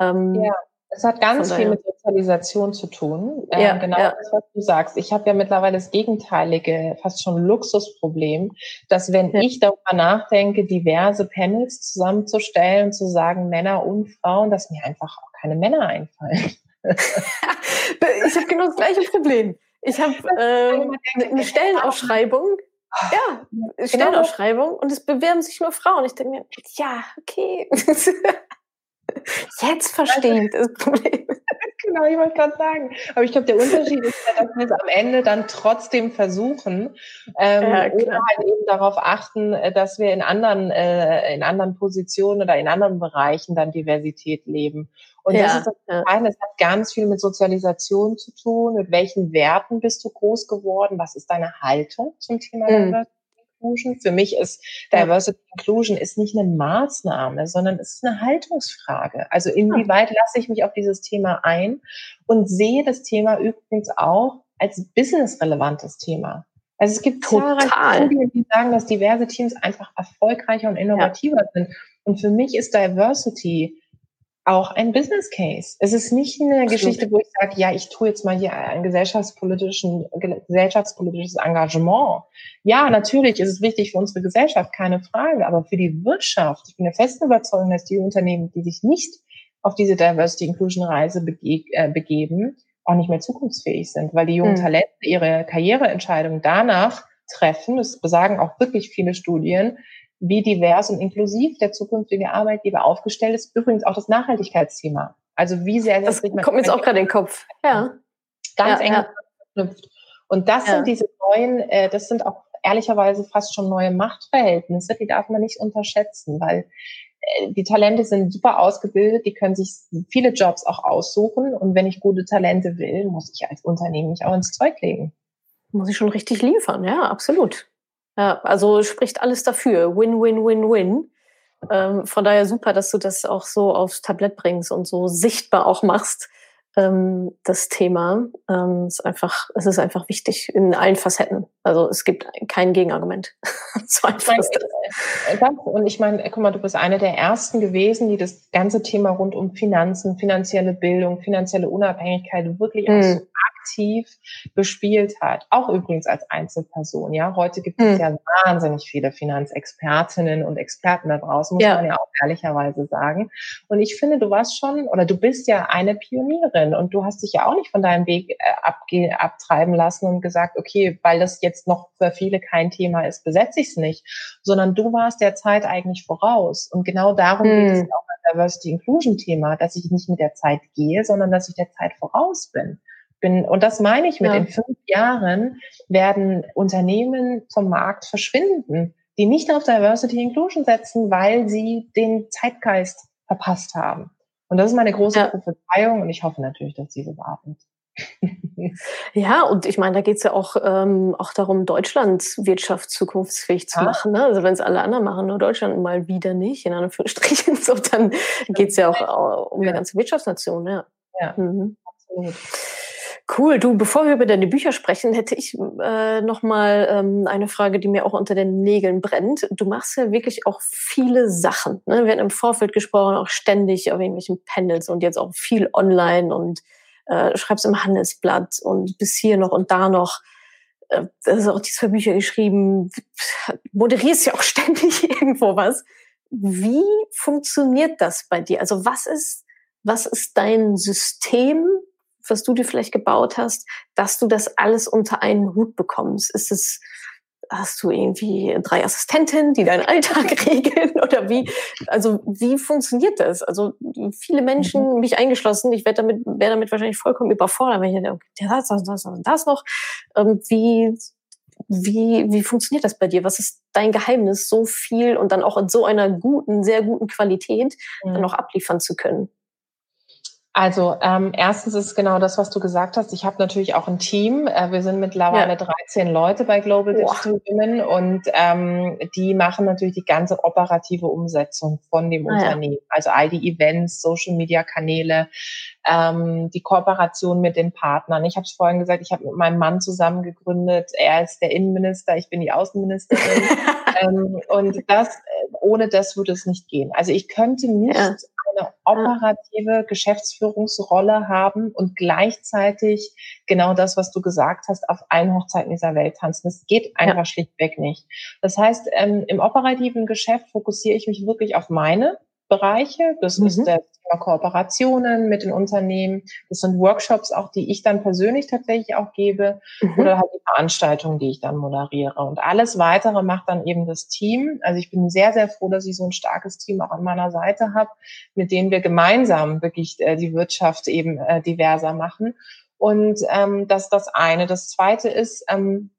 Ähm, ja. Es hat ganz viel mit Sozialisation zu tun. Ähm, ja, genau ja. das, was du sagst. Ich habe ja mittlerweile das gegenteilige, fast schon Luxusproblem, dass wenn ja. ich darüber nachdenke, diverse Panels zusammenzustellen und zu sagen, Männer und Frauen, dass mir einfach auch keine Männer einfallen. ich habe genau das gleiche Problem. Ich habe ähm, eine Stellenausschreibung. Ja, genau. Stellenausschreibung und es bewerben sich nur Frauen. Ich denke mir, ja, okay. Jetzt verstehe ich das Problem. Genau, ich wollte gerade sagen. Aber ich glaube, der Unterschied ist ja, dass wir es am Ende dann trotzdem versuchen ähm, ja, oder halt eben darauf achten, äh, dass wir in anderen, äh, in anderen Positionen oder in anderen Bereichen dann Diversität leben. Und ja, das ist das. Kleine, das hat ganz viel mit Sozialisation zu tun, mit welchen Werten bist du groß geworden, was ist deine Haltung zum Thema mhm. Inclusion. Für mich ist Diversity Inclusion ist nicht eine Maßnahme, sondern es ist eine Haltungsfrage. Also inwieweit lasse ich mich auf dieses Thema ein und sehe das Thema übrigens auch als businessrelevantes Thema. Also es gibt zahlreiche Studien, die sagen, dass diverse Teams einfach erfolgreicher und innovativer ja. sind. Und für mich ist Diversity auch ein Business Case. Es ist nicht eine Absolut. Geschichte, wo ich sage, ja, ich tue jetzt mal hier ein gesellschaftspolitischen, gesellschaftspolitisches Engagement. Ja, natürlich ist es wichtig für unsere Gesellschaft, keine Frage, aber für die Wirtschaft, ich bin der festen Überzeugung, dass die Unternehmen, die sich nicht auf diese Diversity Inclusion Reise bege äh, begeben, auch nicht mehr zukunftsfähig sind, weil die jungen hm. Talente ihre Karriereentscheidungen danach treffen, das besagen auch wirklich viele Studien, wie divers und inklusiv der zukünftige Arbeitgeber aufgestellt ist. Übrigens auch das Nachhaltigkeitsthema. Also wie sehr das kommt mir jetzt auch gerade in den Kopf. Ja. Ganz ja, eng ja. verknüpft. Und das ja. sind diese neuen, äh, das sind auch ehrlicherweise fast schon neue Machtverhältnisse, die darf man nicht unterschätzen, weil äh, die Talente sind super ausgebildet, die können sich viele Jobs auch aussuchen. Und wenn ich gute Talente will, muss ich als Unternehmen mich auch ins Zeug legen. Muss ich schon richtig liefern, ja, absolut. Ja, also spricht alles dafür. Win, win, win, win. Ähm, von daher super, dass du das auch so aufs Tablett bringst und so sichtbar auch machst ähm, das Thema. Ähm, ist einfach, es ist einfach wichtig in allen Facetten. Also es gibt kein Gegenargument. so einfach ist das. Und ich meine, guck mal, du bist eine der ersten gewesen, die das ganze Thema rund um Finanzen, finanzielle Bildung, finanzielle Unabhängigkeit wirklich mhm. Aktiv bespielt hat. Auch übrigens als Einzelperson. Ja, heute gibt es mhm. ja wahnsinnig viele Finanzexpertinnen und Experten da draußen, muss ja. man ja auch ehrlicherweise sagen. Und ich finde, du warst schon oder du bist ja eine Pionierin und du hast dich ja auch nicht von deinem Weg äh, abtreiben lassen und gesagt, okay, weil das jetzt noch für viele kein Thema ist, besetze ich es nicht, sondern du warst der Zeit eigentlich voraus. Und genau darum mhm. geht es hm. auch beim Diversity Inclusion Thema, dass ich nicht mit der Zeit gehe, sondern dass ich der Zeit voraus bin bin, und das meine ich mit, ja. in fünf Jahren werden Unternehmen vom Markt verschwinden, die nicht auf Diversity Inclusion setzen, weil sie den Zeitgeist verpasst haben. Und das ist meine große ja. Prophezeiung und ich hoffe natürlich, dass diese wahr wird. ja, und ich meine, da geht es ja auch, ähm, auch darum, Deutschlands Wirtschaft zukunftsfähig zu ja. machen. Ne? Also wenn es alle anderen machen, nur Deutschland mal wieder nicht, in Anführungsstrichen, so, dann geht es ja auch äh, um ja. die ganze Wirtschaftsnation. Ja, ja mhm. absolut. Cool. Du, bevor wir über deine Bücher sprechen, hätte ich äh, noch mal ähm, eine Frage, die mir auch unter den Nägeln brennt. Du machst ja wirklich auch viele Sachen. Ne? Wir hatten im Vorfeld gesprochen, auch ständig auf irgendwelchen Panels und jetzt auch viel online und äh, schreibst im Handelsblatt und bis hier noch und da noch. Äh, das ist auch diese Bücher geschrieben. Moderierst ja auch ständig irgendwo was. Wie funktioniert das bei dir? Also was ist, was ist dein System? Was du dir vielleicht gebaut hast, dass du das alles unter einen Hut bekommst? Ist es, hast du irgendwie drei Assistentinnen, die deinen Alltag regeln oder wie? Also wie funktioniert das? Also viele Menschen, mhm. mich eingeschlossen, ich werde damit, wäre damit wahrscheinlich vollkommen überfordert, wenn ich denke, das, das, das, das noch. Ähm, wie, wie, wie funktioniert das bei dir? Was ist dein Geheimnis, so viel und dann auch in so einer guten, sehr guten Qualität mhm. dann auch abliefern zu können? Also ähm, erstens ist genau das, was du gesagt hast. Ich habe natürlich auch ein Team. Äh, wir sind mittlerweile ja. 13 Leute bei Global Boah. Digital Women und ähm, die machen natürlich die ganze operative Umsetzung von dem ah, Unternehmen. Ja. Also all die Events, Social Media Kanäle, ähm, die Kooperation mit den Partnern. Ich habe es vorhin gesagt, ich habe mit meinem Mann zusammen gegründet. Er ist der Innenminister, ich bin die Außenministerin. ähm, und das, äh, ohne das würde es nicht gehen. Also ich könnte nicht ja eine operative Geschäftsführungsrolle haben und gleichzeitig genau das, was du gesagt hast, auf allen Hochzeiten dieser Welt tanzen. Das geht einfach ja. schlichtweg nicht. Das heißt, ähm, im operativen Geschäft fokussiere ich mich wirklich auf meine Bereiche. Das mhm. ist das Kooperationen mit den Unternehmen. Das sind Workshops auch, die ich dann persönlich tatsächlich auch gebe mhm. oder halt die Veranstaltungen, die ich dann moderiere. Und alles weitere macht dann eben das Team. Also ich bin sehr, sehr froh, dass ich so ein starkes Team auch an meiner Seite habe, mit denen wir gemeinsam wirklich äh, die Wirtschaft eben äh, diverser machen. Und ähm, das ist das eine. Das zweite ist, ähm,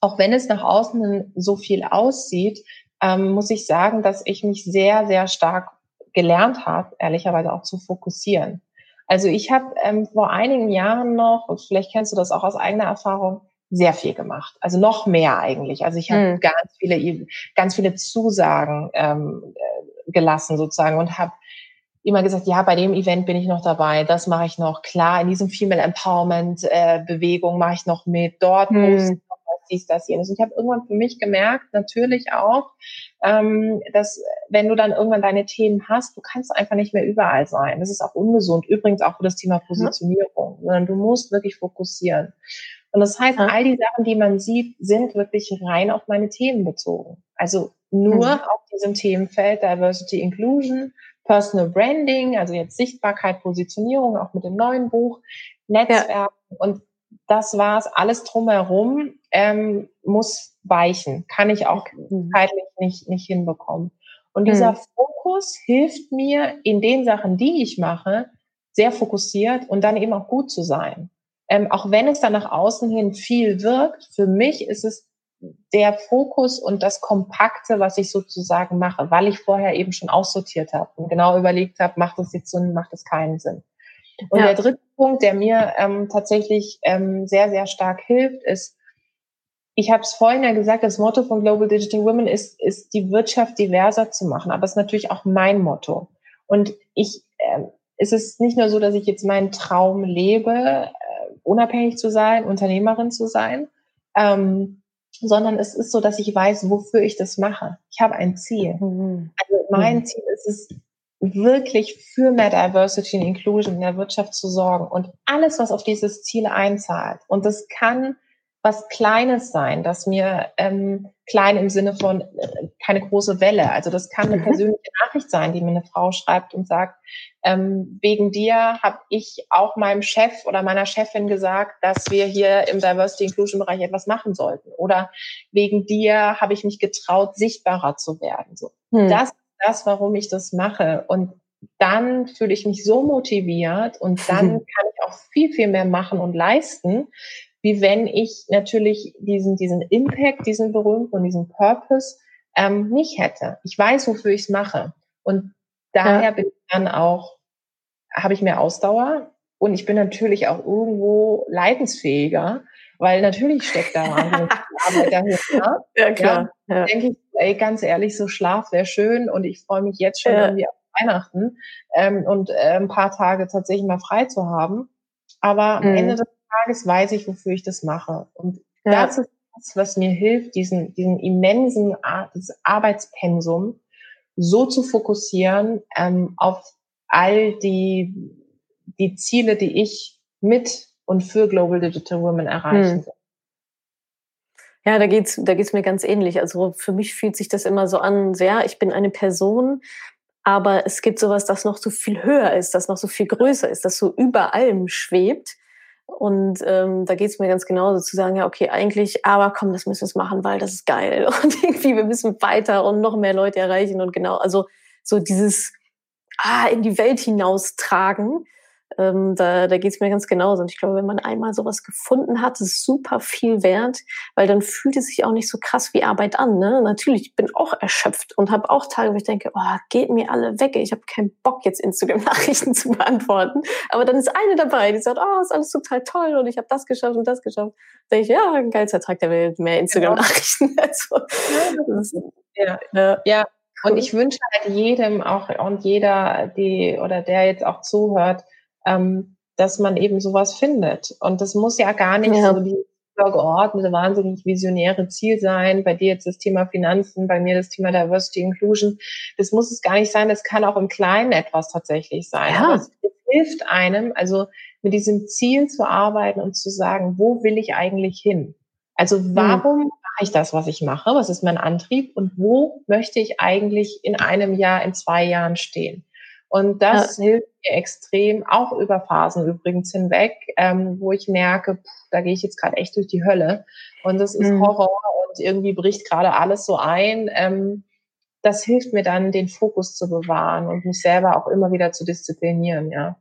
auch wenn es nach außen so viel aussieht, ähm, muss ich sagen, dass ich mich sehr, sehr stark gelernt habe, ehrlicherweise auch zu fokussieren. Also ich habe ähm, vor einigen Jahren noch, vielleicht kennst du das auch aus eigener Erfahrung, sehr viel gemacht. Also noch mehr eigentlich. Also ich habe hm. ganz viele, ganz viele Zusagen ähm, äh, gelassen sozusagen und habe immer gesagt, ja, bei dem Event bin ich noch dabei, das mache ich noch. Klar, in diesem Female Empowerment äh, Bewegung mache ich noch mit. Dort dies, das, jenes. Und ich habe irgendwann für mich gemerkt, natürlich auch, ähm, dass wenn du dann irgendwann deine Themen hast, du kannst einfach nicht mehr überall sein. Das ist auch ungesund. Übrigens auch für das Thema Positionierung, sondern du musst wirklich fokussieren. Und das heißt, all die Sachen, die man sieht, sind wirklich rein auf meine Themen bezogen. Also nur mhm. auf diesem Themenfeld Diversity Inclusion, Personal Branding, also jetzt Sichtbarkeit, Positionierung, auch mit dem neuen Buch, Netzwerken ja. und das war's. Alles drumherum ähm, muss weichen, kann ich auch mhm. zeitlich nicht, nicht hinbekommen. Und dieser mhm. Fokus hilft mir in den Sachen, die ich mache, sehr fokussiert und dann eben auch gut zu sein. Ähm, auch wenn es dann nach außen hin viel wirkt, für mich ist es der Fokus und das Kompakte, was ich sozusagen mache, weil ich vorher eben schon aussortiert habe und genau überlegt habe, macht das jetzt Sinn, macht das keinen Sinn. Und ja. der dritte Punkt, der mir ähm, tatsächlich ähm, sehr, sehr stark hilft, ist, ich habe es vorhin ja gesagt, das Motto von Global Digital Women ist, ist die Wirtschaft diverser zu machen. Aber es ist natürlich auch mein Motto. Und ich, äh, es ist nicht nur so, dass ich jetzt meinen Traum lebe, äh, unabhängig zu sein, Unternehmerin zu sein, ähm, sondern es ist so, dass ich weiß, wofür ich das mache. Ich habe ein Ziel. Mhm. Also mein mhm. Ziel ist es, wirklich für mehr Diversity und Inclusion in der Wirtschaft zu sorgen und alles, was auf dieses Ziel einzahlt. Und das kann was Kleines sein, das mir ähm, klein im Sinne von äh, keine große Welle. Also das kann eine mhm. persönliche Nachricht sein, die mir eine Frau schreibt und sagt, ähm, wegen dir habe ich auch meinem Chef oder meiner Chefin gesagt, dass wir hier im Diversity Inclusion Bereich etwas machen sollten. Oder wegen dir habe ich mich getraut, sichtbarer zu werden. So, hm. das das, warum ich das mache. Und dann fühle ich mich so motiviert und dann kann ich auch viel, viel mehr machen und leisten, wie wenn ich natürlich diesen, diesen Impact, diesen berühmten und diesen Purpose ähm, nicht hätte. Ich weiß, wofür ich es mache. Und daher ja. bin ich dann auch, habe ich mehr Ausdauer und ich bin natürlich auch irgendwo leidensfähiger, weil natürlich steckt da Arbeit dahinter. Ja, klar. Ja, ja. denke ich, ey, ganz ehrlich, so Schlaf wäre schön und ich freue mich jetzt schon ja. irgendwie auf Weihnachten ähm, und äh, ein paar Tage tatsächlich mal frei zu haben. Aber mhm. am Ende des Tages weiß ich, wofür ich das mache. Und ja. das ist das, was mir hilft, diesen, diesen immensen Ar Arbeitspensum so zu fokussieren ähm, auf all die, die Ziele, die ich mit und für Global Digital Women erreichen hm. Ja, da geht's, da geht's mir ganz ähnlich. Also für mich fühlt sich das immer so an, sehr, ich bin eine Person, aber es gibt sowas, das noch so viel höher ist, das noch so viel größer ist, das so über allem schwebt. Und ähm, da geht's mir ganz genauso zu sagen, ja, okay, eigentlich, aber komm, das müssen wir machen, weil das ist geil. Und irgendwie, wir müssen weiter und noch mehr Leute erreichen und genau, also so dieses ah, in die Welt hinaustragen. Ähm, da da geht es mir ganz genauso. Und ich glaube, wenn man einmal sowas gefunden hat, ist es super viel wert, weil dann fühlt es sich auch nicht so krass wie Arbeit an. Ne? Natürlich, ich bin auch erschöpft und habe auch Tage, wo ich denke, oh, geht mir alle weg. Ich habe keinen Bock, jetzt Instagram-Nachrichten zu beantworten. Aber dann ist eine dabei, die sagt, oh, ist alles total toll und ich habe das geschafft und das geschafft. Da denke ich, ja, ein geilster Tag der Welt, mehr Instagram-Nachrichten. Genau. Also, ja, ja. ja. Und ich wünsche halt jedem auch und jeder, die oder der jetzt auch zuhört, ähm, dass man eben sowas findet. Und das muss ja gar nicht ja. so die übergeordnete, wahnsinnig visionäre Ziel sein. Bei dir jetzt das Thema Finanzen, bei mir das Thema Diversity Inclusion. Das muss es gar nicht sein. Das kann auch im Kleinen etwas tatsächlich sein. Ja. Es, es hilft einem, also mit diesem Ziel zu arbeiten und zu sagen, wo will ich eigentlich hin? Also hm. warum hm. mache ich das, was ich mache? Was ist mein Antrieb? Und wo möchte ich eigentlich in einem Jahr, in zwei Jahren stehen? Und das ja. hilft mir extrem, auch über Phasen übrigens hinweg, ähm, wo ich merke, pff, da gehe ich jetzt gerade echt durch die Hölle. Und das ist mhm. Horror und irgendwie bricht gerade alles so ein. Ähm, das hilft mir dann, den Fokus zu bewahren und mich selber auch immer wieder zu disziplinieren, ja.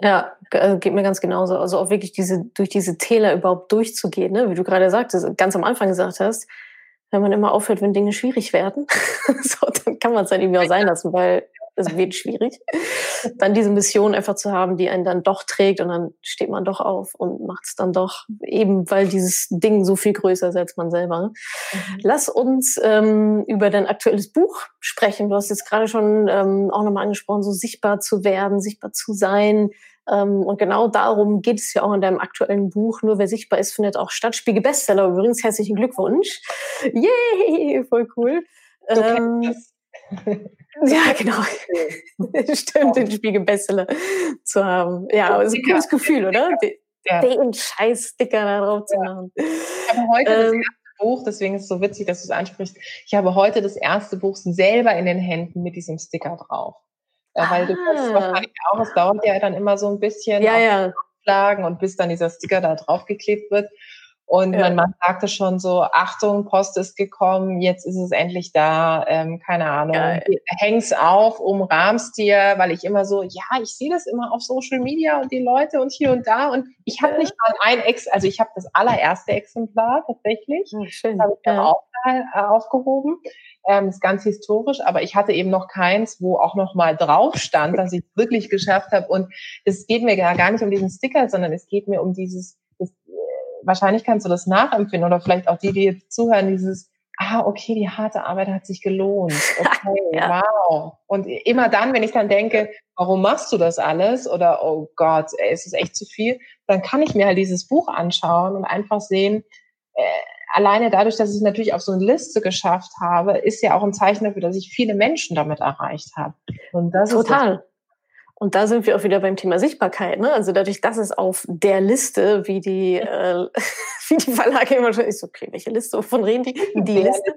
Ja, äh, geht mir ganz genauso. Also auch wirklich diese, durch diese Täler überhaupt durchzugehen, ne? wie du gerade sagtest, ganz am Anfang gesagt hast, wenn man immer aufhört, wenn Dinge schwierig werden, so, dann kann man es dann irgendwie auch sein lassen, weil es wird schwierig, dann diese Mission einfach zu haben, die einen dann doch trägt und dann steht man doch auf und macht es dann doch, eben weil dieses Ding so viel größer ist als man selber. Mhm. Lass uns ähm, über dein aktuelles Buch sprechen. Du hast jetzt gerade schon ähm, auch nochmal angesprochen, so sichtbar zu werden, sichtbar zu sein. Ähm, und genau darum geht es ja auch in deinem aktuellen Buch. Nur wer sichtbar ist, findet auch statt. Spiegel Bestseller übrigens. Herzlichen Glückwunsch. Yay, voll cool. Ähm, ja, genau. Stimmt, den Spiegel-Bestseller zu haben. Ja, aber es ist ein cooles Gefühl, oder? Ja. Den Scheiß-Sticker da drauf zu machen. Ich habe heute ähm, das erste Buch, deswegen ist es so witzig, dass du es ansprichst. Ich habe heute das erste Buch selber in den Händen mit diesem Sticker drauf. Ah. Weil du kannst ah. wahrscheinlich auch, es dauert ja dann immer so ein bisschen ja, ja. Auflagen und bis dann dieser Sticker da draufgeklebt wird. Und ja. mein Mann sagte schon so, Achtung, Post ist gekommen, jetzt ist es endlich da, ähm, keine Ahnung, Geil. häng's auf, umrahmst dir, weil ich immer so, ja, ich sehe das immer auf Social Media und die Leute und hier und da und ich habe ja. nicht mal ein Ex, also ich habe das allererste Exemplar tatsächlich, oh, schön. habe ich dann ja. auch äh, aufgehoben, ähm, ist ganz historisch, aber ich hatte eben noch keins, wo auch noch mal drauf stand, dass ich es wirklich geschafft habe und es geht mir gar, gar nicht um diesen Sticker, sondern es geht mir um dieses wahrscheinlich kannst du das nachempfinden oder vielleicht auch die, die jetzt zuhören, dieses, ah, okay, die harte Arbeit hat sich gelohnt. Okay, ja. wow. Und immer dann, wenn ich dann denke, warum machst du das alles? Oder, oh Gott, ey, es ist echt zu viel, dann kann ich mir halt dieses Buch anschauen und einfach sehen, äh, alleine dadurch, dass ich es natürlich auf so eine Liste geschafft habe, ist ja auch ein Zeichen dafür, dass ich viele Menschen damit erreicht habe. Und das Total. Ist und da sind wir auch wieder beim Thema Sichtbarkeit. Ne? Also dadurch, dass es auf der Liste, wie die, äh, wie die Verlage immer schon ist, okay, welche Liste, wovon reden die? Die Liste.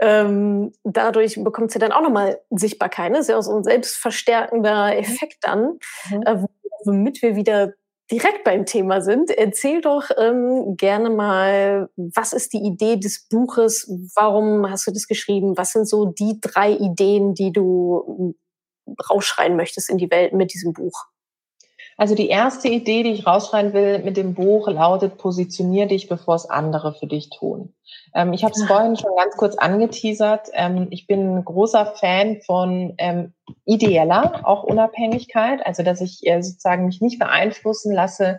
Ähm, dadurch bekommt sie dann auch nochmal Sichtbarkeit. Ne? Das ist ja auch so ein selbstverstärkender Effekt dann, mhm. äh, womit wir wieder direkt beim Thema sind. Erzähl doch ähm, gerne mal, was ist die Idee des Buches? Warum hast du das geschrieben? Was sind so die drei Ideen, die du rausschreien möchtest in die Welt mit diesem Buch? Also die erste Idee, die ich rausschreien will mit dem Buch, lautet, positionier dich, bevor es andere für dich tun. Ähm, ich habe es vorhin schon ganz kurz angeteasert. Ähm, ich bin ein großer Fan von ähm, ideeller, auch Unabhängigkeit, also dass ich äh, sozusagen mich nicht beeinflussen lasse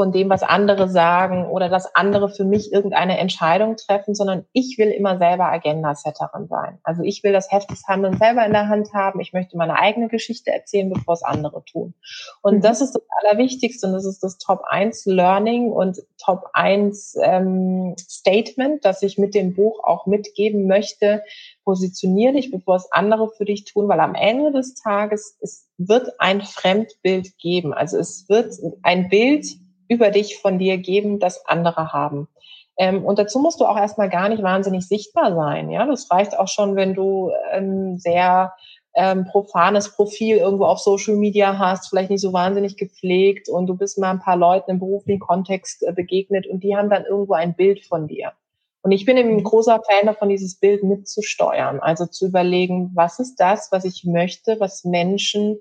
von dem, was andere sagen oder dass andere für mich irgendeine Entscheidung treffen, sondern ich will immer selber Agenda-Setterin sein. Also ich will das Heft des Handelns selber in der Hand haben. Ich möchte meine eigene Geschichte erzählen, bevor es andere tun. Und mhm. das ist das Allerwichtigste und das ist das Top 1 Learning und Top 1 ähm, Statement, das ich mit dem Buch auch mitgeben möchte. Positioniere dich, bevor es andere für dich tun, weil am Ende des Tages es wird ein Fremdbild geben. Also es wird ein Bild über dich von dir geben, das andere haben. Ähm, und dazu musst du auch erstmal gar nicht wahnsinnig sichtbar sein. Ja, das reicht auch schon, wenn du ein sehr ähm, profanes Profil irgendwo auf Social Media hast, vielleicht nicht so wahnsinnig gepflegt und du bist mal ein paar Leuten im beruflichen Kontext äh, begegnet und die haben dann irgendwo ein Bild von dir. Und ich bin eben ein mhm. großer Fan davon, dieses Bild mitzusteuern, also zu überlegen, was ist das, was ich möchte, was Menschen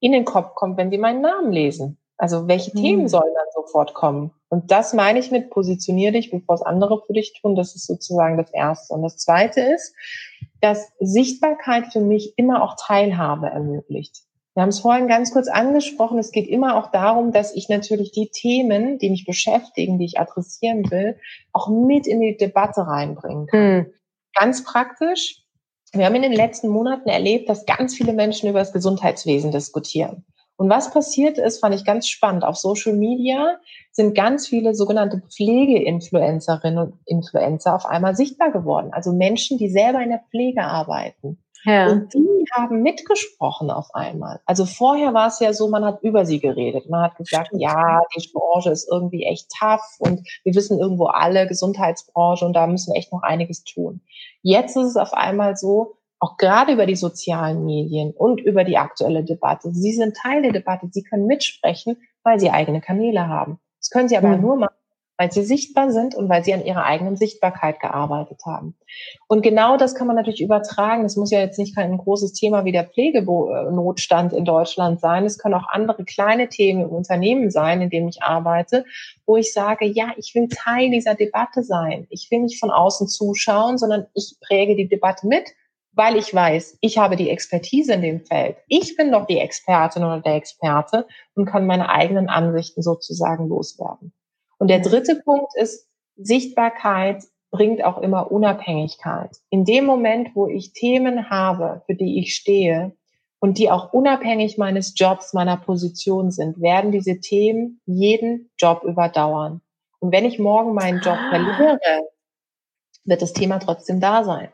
in den Kopf kommt, wenn sie meinen Namen lesen. Also welche mhm. Themen sollen dann sofort kommen? Und das meine ich mit positionier dich, bevor es andere für dich tun. Das ist sozusagen das Erste. Und das Zweite ist, dass Sichtbarkeit für mich immer auch Teilhabe ermöglicht. Wir haben es vorhin ganz kurz angesprochen. Es geht immer auch darum, dass ich natürlich die Themen, die mich beschäftigen, die ich adressieren will, auch mit in die Debatte reinbringen kann. Mhm. Ganz praktisch. Wir haben in den letzten Monaten erlebt, dass ganz viele Menschen über das Gesundheitswesen diskutieren. Und was passiert ist, fand ich ganz spannend. Auf Social Media sind ganz viele sogenannte Pflegeinfluencerinnen und Influencer auf einmal sichtbar geworden. Also Menschen, die selber in der Pflege arbeiten. Ja. Und die haben mitgesprochen auf einmal. Also vorher war es ja so, man hat über sie geredet. Man hat gesagt, ja, die Branche ist irgendwie echt tough und wir wissen irgendwo alle Gesundheitsbranche und da müssen wir echt noch einiges tun. Jetzt ist es auf einmal so, auch gerade über die sozialen Medien und über die aktuelle Debatte. Sie sind Teil der Debatte, Sie können mitsprechen, weil Sie eigene Kanäle haben. Das können Sie aber mhm. nur machen, weil sie sichtbar sind und weil sie an ihrer eigenen Sichtbarkeit gearbeitet haben. Und genau das kann man natürlich übertragen. Das muss ja jetzt nicht ein großes Thema wie der Pflegenotstand in Deutschland sein. Es können auch andere kleine Themen im Unternehmen sein, in dem ich arbeite, wo ich sage, ja, ich will Teil dieser Debatte sein. Ich will nicht von außen zuschauen, sondern ich präge die Debatte mit weil ich weiß, ich habe die Expertise in dem Feld. Ich bin doch die Expertin oder der Experte und kann meine eigenen Ansichten sozusagen loswerden. Und der dritte Punkt ist, Sichtbarkeit bringt auch immer Unabhängigkeit. In dem Moment, wo ich Themen habe, für die ich stehe und die auch unabhängig meines Jobs, meiner Position sind, werden diese Themen jeden Job überdauern. Und wenn ich morgen meinen Job ah. verliere, wird das Thema trotzdem da sein.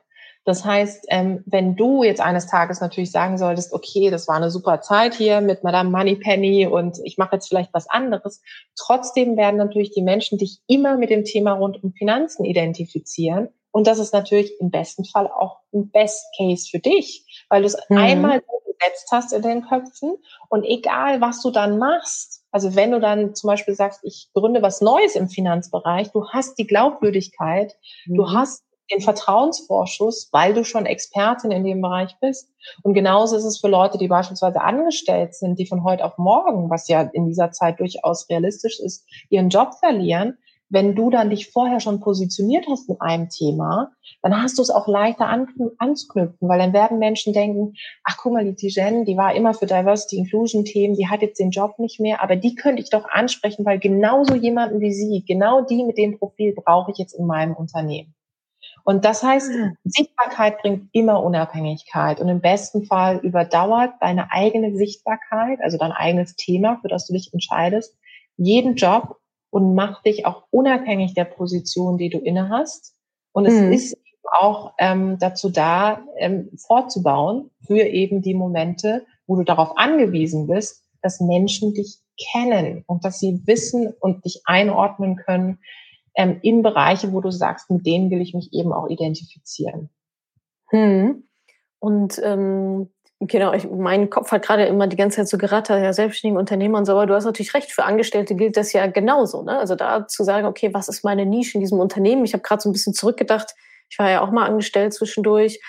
Das heißt, ähm, wenn du jetzt eines Tages natürlich sagen solltest, okay, das war eine super Zeit hier mit Madame Moneypenny und ich mache jetzt vielleicht was anderes, trotzdem werden natürlich die Menschen dich immer mit dem Thema rund um Finanzen identifizieren. Und das ist natürlich im besten Fall auch ein Best Case für dich, weil du es mhm. einmal gesetzt hast in den Köpfen und egal, was du dann machst, also wenn du dann zum Beispiel sagst, ich gründe was Neues im Finanzbereich, du hast die Glaubwürdigkeit, mhm. du hast den Vertrauensvorschuss, weil du schon Expertin in dem Bereich bist. Und genauso ist es für Leute, die beispielsweise angestellt sind, die von heute auf morgen, was ja in dieser Zeit durchaus realistisch ist, ihren Job verlieren. Wenn du dann dich vorher schon positioniert hast mit einem Thema, dann hast du es auch leichter anzuknüpfen, weil dann werden Menschen denken, ach guck mal, die Tijen, die war immer für Diversity Inclusion Themen, die hat jetzt den Job nicht mehr, aber die könnte ich doch ansprechen, weil genauso jemanden wie sie, genau die mit dem Profil brauche ich jetzt in meinem Unternehmen. Und das heißt, ah. Sichtbarkeit bringt immer Unabhängigkeit und im besten Fall überdauert deine eigene Sichtbarkeit, also dein eigenes Thema, für das du dich entscheidest, jeden Job und macht dich auch unabhängig der Position, die du inne hast. Und es mhm. ist auch ähm, dazu da, ähm, vorzubauen für eben die Momente, wo du darauf angewiesen bist, dass Menschen dich kennen und dass sie wissen und dich einordnen können, ähm, in Bereiche, wo du sagst, mit denen will ich mich eben auch identifizieren. Hm. Und ähm, genau, ich, mein Kopf hat gerade immer die ganze Zeit so gerattert, ja, selbstständige Unternehmer und so, aber du hast natürlich recht, für Angestellte gilt das ja genauso. Ne? Also da zu sagen, okay, was ist meine Nische in diesem Unternehmen? Ich habe gerade so ein bisschen zurückgedacht, ich war ja auch mal angestellt zwischendurch.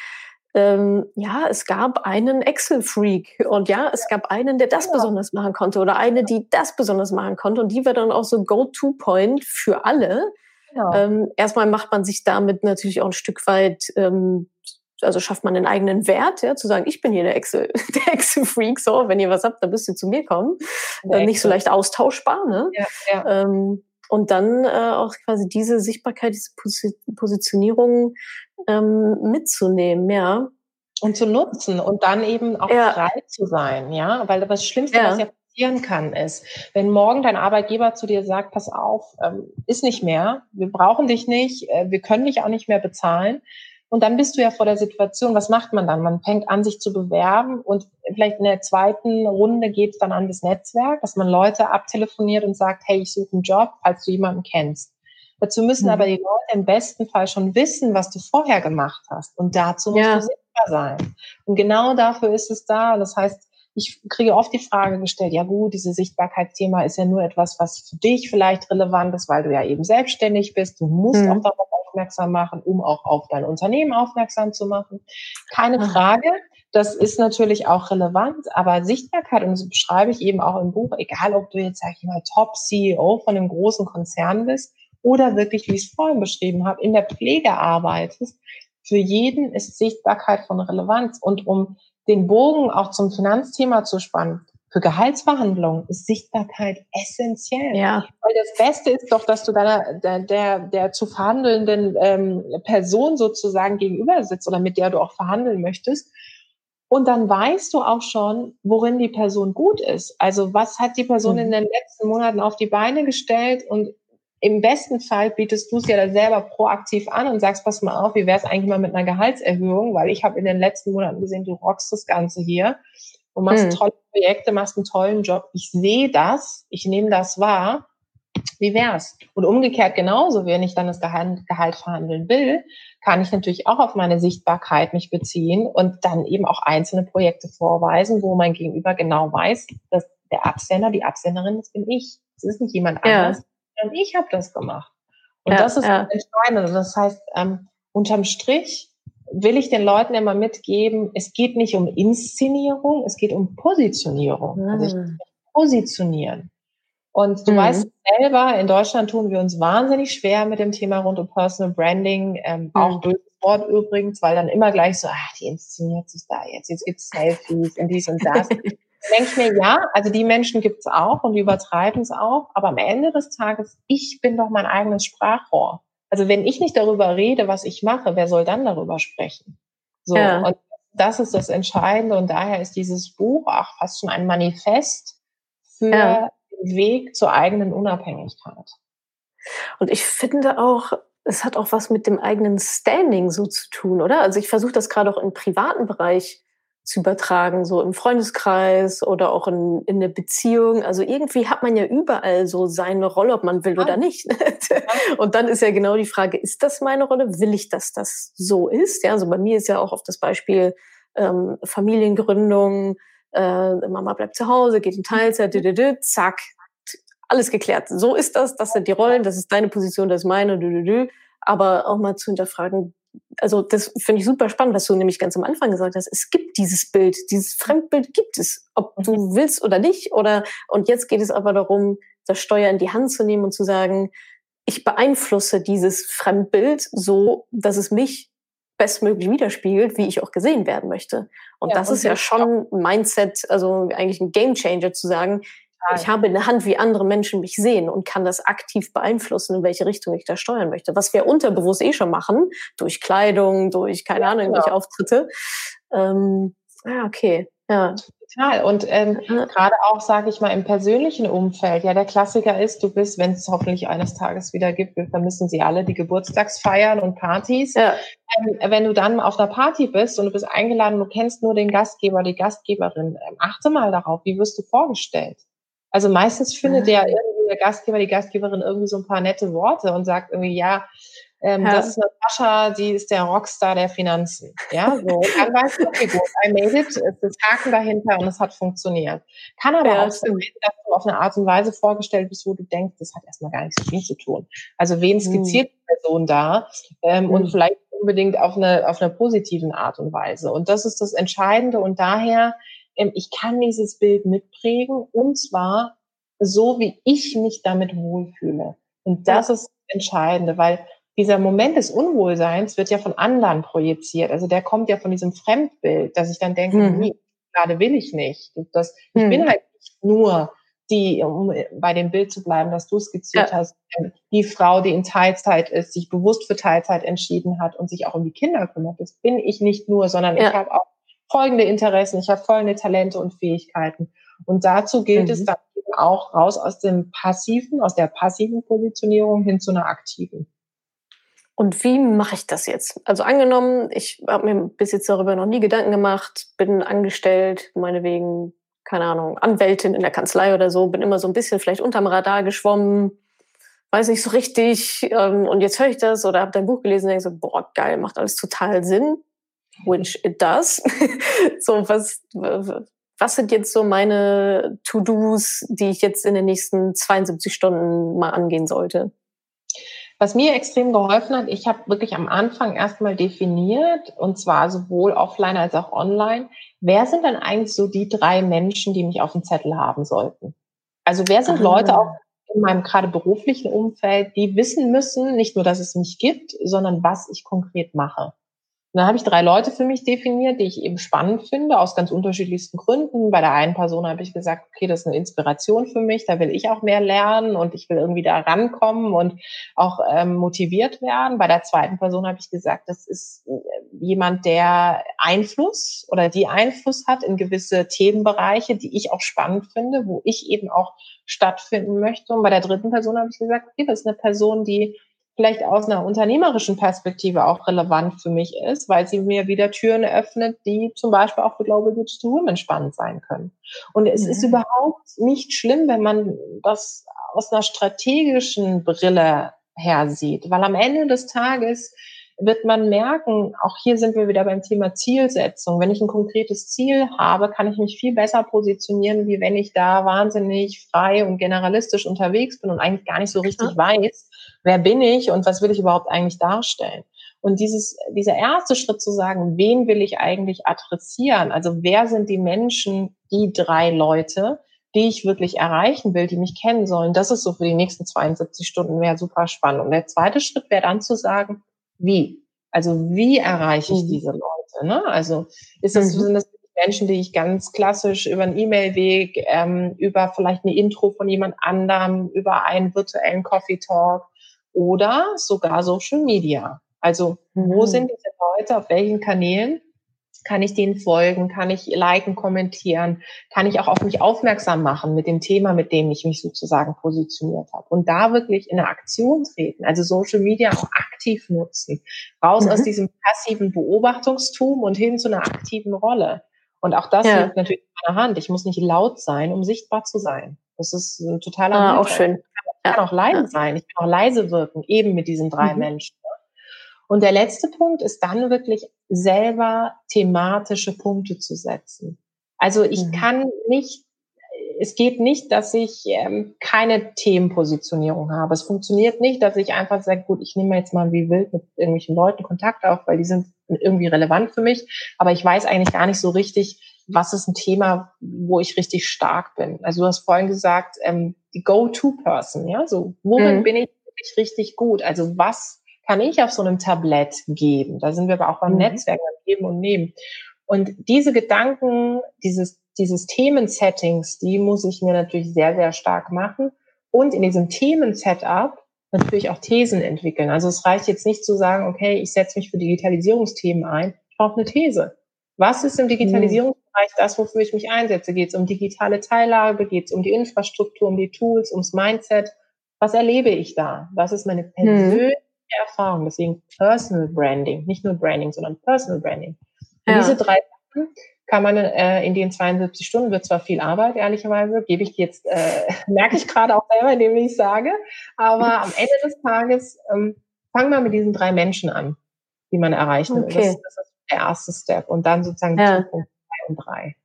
Ähm, ja, es gab einen Excel-Freak und ja, es gab einen, der das ja. besonders machen konnte oder eine, die das besonders machen konnte und die war dann auch so Go-To-Point für alle. Ja. Ähm, erstmal macht man sich damit natürlich auch ein Stück weit, ähm, also schafft man einen eigenen Wert, ja, zu sagen, ich bin hier der Excel, der Excel-Freak, so, wenn ihr was habt, dann müsst ihr zu mir kommen. Äh, nicht so leicht austauschbar, ne? Ja, ja. Ähm, und dann äh, auch quasi diese Sichtbarkeit, diese Positionierung ähm, mitzunehmen, ja. Und zu nutzen und dann eben auch ja. frei zu sein, ja. Weil das Schlimmste, ja. was ja passieren kann, ist, wenn morgen dein Arbeitgeber zu dir sagt, pass auf, ähm, ist nicht mehr, wir brauchen dich nicht, äh, wir können dich auch nicht mehr bezahlen, und dann bist du ja vor der Situation, was macht man dann? Man fängt an, sich zu bewerben und vielleicht in der zweiten Runde geht es dann an das Netzwerk, dass man Leute abtelefoniert und sagt, hey, ich suche einen Job, falls du jemanden kennst. Dazu müssen mhm. aber die Leute im besten Fall schon wissen, was du vorher gemacht hast. Und dazu musst ja. du sichtbar sein. Und genau dafür ist es da. Das heißt, ich kriege oft die Frage gestellt, ja gut, dieses Sichtbarkeitsthema ist ja nur etwas, was für dich vielleicht relevant ist, weil du ja eben selbstständig bist. Du musst mhm. auch darauf aufmerksam machen, um auch auf dein Unternehmen aufmerksam zu machen. Keine Frage. Das ist natürlich auch relevant, aber Sichtbarkeit, und das beschreibe ich eben auch im Buch, egal ob du jetzt, sag ich mal, Top-CEO von einem großen Konzern bist oder wirklich, wie ich es vorhin beschrieben habe, in der Pflege arbeitest, für jeden ist Sichtbarkeit von Relevanz. Und um den Bogen auch zum Finanzthema zu spannen, für Gehaltsverhandlungen ist Sichtbarkeit essentiell. Ja. Weil das Beste ist doch, dass du deiner, der, der, der zu verhandelnden ähm, Person sozusagen gegenüber sitzt oder mit der du auch verhandeln möchtest. Und dann weißt du auch schon, worin die Person gut ist. Also was hat die Person mhm. in den letzten Monaten auf die Beine gestellt und im besten Fall bietest du es ja dann selber proaktiv an und sagst, pass mal auf, wie wäre es eigentlich mal mit einer Gehaltserhöhung, weil ich habe in den letzten Monaten gesehen, du rockst das Ganze hier und machst hm. tolle Projekte, machst einen tollen Job. Ich sehe das, ich nehme das wahr. Wie wär's? Und umgekehrt genauso, wenn ich dann das Gehalt, Gehalt verhandeln will, kann ich natürlich auch auf meine Sichtbarkeit mich beziehen und dann eben auch einzelne Projekte vorweisen, wo mein Gegenüber genau weiß, dass der Absender, die Absenderin, das bin ich. Das ist nicht jemand ja. Sondern ich habe das gemacht. Und ja, das ist ja. entscheidend. Das heißt, ähm, unterm Strich will ich den Leuten immer mitgeben, es geht nicht um Inszenierung, es geht um Positionierung. Mhm. Also ich ah. positionieren. Und du mhm. weißt selber, in Deutschland tun wir uns wahnsinnig schwer mit dem Thema rund um Personal Branding, ähm, mhm. auch durch das Wort übrigens, weil dann immer gleich so, ach, die inszeniert sich da jetzt, jetzt gibt's Selfies und dies und das. denke ich mir, ja, also die Menschen gibt's auch und die übertreiben es auch, aber am Ende des Tages, ich bin doch mein eigenes Sprachrohr. Also wenn ich nicht darüber rede, was ich mache, wer soll dann darüber sprechen? So, ja. und das ist das Entscheidende und daher ist dieses Buch auch fast schon ein Manifest für ja. den Weg zur eigenen Unabhängigkeit. Und ich finde auch, es hat auch was mit dem eigenen Standing so zu tun, oder? Also ich versuche das gerade auch im privaten Bereich zu übertragen, so im Freundeskreis oder auch in, in der Beziehung. Also irgendwie hat man ja überall so seine Rolle, ob man will oder nicht. Und dann ist ja genau die Frage, ist das meine Rolle? Will ich, dass das so ist? Ja, also bei mir ist ja auch auf das Beispiel ähm, Familiengründung, äh, Mama bleibt zu Hause, geht in Teilzeit, mhm. zack, alles geklärt. So ist das, das sind die Rollen, das ist deine Position, das ist meine, aber auch mal zu hinterfragen, also das finde ich super spannend, was du nämlich ganz am Anfang gesagt hast. Es gibt dieses Bild, dieses Fremdbild gibt es, ob du mhm. willst oder nicht. Oder und jetzt geht es aber darum, das Steuer in die Hand zu nehmen und zu sagen, ich beeinflusse dieses Fremdbild so, dass es mich bestmöglich widerspiegelt, wie ich auch gesehen werden möchte. Und ja, das und ist ja schon ein Mindset, also eigentlich ein Gamechanger zu sagen, ich habe eine Hand, wie andere Menschen mich sehen und kann das aktiv beeinflussen, in welche Richtung ich da steuern möchte. Was wir unterbewusst eh schon machen, durch Kleidung, durch, keine ja, Ahnung, genau. irgendwelche Auftritte. Ähm, ja, okay. Ja. Total. Und ähm, ja. gerade auch, sage ich mal, im persönlichen Umfeld. Ja, der Klassiker ist, du bist, wenn es hoffentlich eines Tages wieder gibt, wir vermissen sie alle, die Geburtstagsfeiern und Partys. Ja. Ähm, wenn du dann auf einer Party bist und du bist eingeladen, du kennst nur den Gastgeber, die Gastgeberin, ähm, achte mal darauf, wie wirst du vorgestellt? Also meistens findet ah. ja irgendwie der Gastgeber, die Gastgeberin irgendwie so ein paar nette Worte und sagt irgendwie, ja, ähm, ja. das ist Natascha, die ist der Rockstar der Finanzen. Ja, so. Und dann weißt du, okay, gut, I made it, es ist Haken dahinter und es hat funktioniert. Kann aber ja, auch sein, dass du auf eine Art und Weise vorgestellt bist, wo du denkst, das hat erstmal gar nichts so viel zu tun. Also wen hm. skizziert die Person da? Ähm, mhm. Und hm. vielleicht unbedingt auf eine, auf einer positiven Art und Weise. Und das ist das Entscheidende. Und daher ich kann dieses Bild mitprägen und zwar so, wie ich mich damit wohlfühle. Und das ist das Entscheidende, weil dieser Moment des Unwohlseins wird ja von anderen projiziert. Also der kommt ja von diesem Fremdbild, dass ich dann denke, hm. nee, gerade will ich nicht. Das, ich hm. bin halt nicht nur die, um bei dem Bild zu bleiben, das du skizziert ja. hast, ähm, die Frau, die in Teilzeit ist, sich bewusst für Teilzeit entschieden hat und sich auch um die Kinder kümmert. Das bin ich nicht nur, sondern ja. ich habe auch folgende Interessen, ich habe folgende Talente und Fähigkeiten. Und dazu gilt mhm. es dann eben auch raus aus dem passiven, aus der passiven Positionierung hin zu einer aktiven. Und wie mache ich das jetzt? Also angenommen, ich habe mir bis jetzt darüber noch nie Gedanken gemacht, bin angestellt, meinetwegen, keine Ahnung, Anwältin in der Kanzlei oder so, bin immer so ein bisschen vielleicht unterm Radar geschwommen, weiß nicht so richtig. Ähm, und jetzt höre ich das oder habe dein Buch gelesen und denke so, boah, geil, macht alles total Sinn which it does. so, was, was sind jetzt so meine To-Dos, die ich jetzt in den nächsten 72 Stunden mal angehen sollte? Was mir extrem geholfen hat, ich habe wirklich am Anfang erstmal definiert, und zwar sowohl offline als auch online, wer sind denn eigentlich so die drei Menschen, die mich auf dem Zettel haben sollten? Also wer sind ah. Leute auch in meinem gerade beruflichen Umfeld, die wissen müssen, nicht nur, dass es mich gibt, sondern was ich konkret mache. Und dann habe ich drei Leute für mich definiert, die ich eben spannend finde, aus ganz unterschiedlichsten Gründen. Bei der einen Person habe ich gesagt, okay, das ist eine Inspiration für mich, da will ich auch mehr lernen und ich will irgendwie da rankommen und auch ähm, motiviert werden. Bei der zweiten Person habe ich gesagt, das ist äh, jemand, der Einfluss oder die Einfluss hat in gewisse Themenbereiche, die ich auch spannend finde, wo ich eben auch stattfinden möchte. Und bei der dritten Person habe ich gesagt, okay, das ist eine Person, die vielleicht aus einer unternehmerischen Perspektive auch relevant für mich ist, weil sie mir wieder Türen öffnet, die zum Beispiel auch für Global Digital Women spannend sein können. Und es mhm. ist überhaupt nicht schlimm, wenn man das aus einer strategischen Brille her sieht, weil am Ende des Tages wird man merken, auch hier sind wir wieder beim Thema Zielsetzung. Wenn ich ein konkretes Ziel habe, kann ich mich viel besser positionieren, wie wenn ich da wahnsinnig frei und generalistisch unterwegs bin und eigentlich gar nicht so richtig weiß, wer bin ich und was will ich überhaupt eigentlich darstellen. Und dieses, dieser erste Schritt zu sagen, wen will ich eigentlich adressieren? Also wer sind die Menschen, die drei Leute, die ich wirklich erreichen will, die mich kennen sollen? Das ist so für die nächsten 72 Stunden wäre super spannend. Und der zweite Schritt wäre dann zu sagen, wie? Also wie erreiche ich mhm. diese Leute? Ne? Also ist das, mhm. sind das Menschen, die ich ganz klassisch über einen E-Mail-Weg, ähm, über vielleicht eine Intro von jemand anderem, über einen virtuellen Coffee Talk oder sogar Social Media. Also wo mhm. sind diese Leute, auf welchen Kanälen kann ich denen folgen, kann ich liken, kommentieren, kann ich auch auf mich aufmerksam machen mit dem Thema, mit dem ich mich sozusagen positioniert habe. Und da wirklich in eine Aktion treten, also Social Media auch aktiv nutzen, raus mhm. aus diesem passiven Beobachtungstum und hin zu einer aktiven Rolle. Und auch das ja. liegt natürlich in meiner Hand. Ich muss nicht laut sein, um sichtbar zu sein. Das ist ein totaler ah, auch schön. Ich kann auch leise sein, ich kann auch leise wirken, eben mit diesen drei mhm. Menschen. Und der letzte Punkt ist dann wirklich selber thematische Punkte zu setzen. Also ich mhm. kann nicht, es geht nicht, dass ich ähm, keine Themenpositionierung habe. Es funktioniert nicht, dass ich einfach sage, gut, ich nehme jetzt mal wie wild mit irgendwelchen Leuten Kontakt auf, weil die sind irgendwie relevant für mich. Aber ich weiß eigentlich gar nicht so richtig, was ist ein Thema, wo ich richtig stark bin. Also du hast vorhin gesagt, ähm, die Go-To-Person, ja, so worin mhm. bin ich wirklich richtig gut? Also was kann ich auf so einem Tablett geben? Da sind wir aber auch beim mhm. Netzwerk, beim Geben und Nehmen. Und diese Gedanken, dieses, dieses Themensettings, die muss ich mir natürlich sehr, sehr stark machen. Und in diesem Themensetup natürlich auch Thesen entwickeln. Also es reicht jetzt nicht zu sagen, okay, ich setze mich für Digitalisierungsthemen ein. Ich brauche eine These. Was ist im Digitalisierungsbereich das, wofür ich mich einsetze? Geht es um digitale Teilhabe? Geht es um die Infrastruktur, um die Tools, ums Mindset? Was erlebe ich da? Was ist meine mhm. persönliche Erfahrung. Deswegen Personal Branding, nicht nur Branding, sondern Personal Branding. Ja. Diese drei Sachen kann man äh, in den 72 Stunden, wird zwar viel Arbeit, ehrlicherweise, gebe ich jetzt, äh, merke ich gerade auch selber, indem ich sage, aber am Ende des Tages ähm, fangen wir mit diesen drei Menschen an, die man erreichen will. Okay. Das, das, ist der erste Step und dann sozusagen ja. Punkt zwei und drei.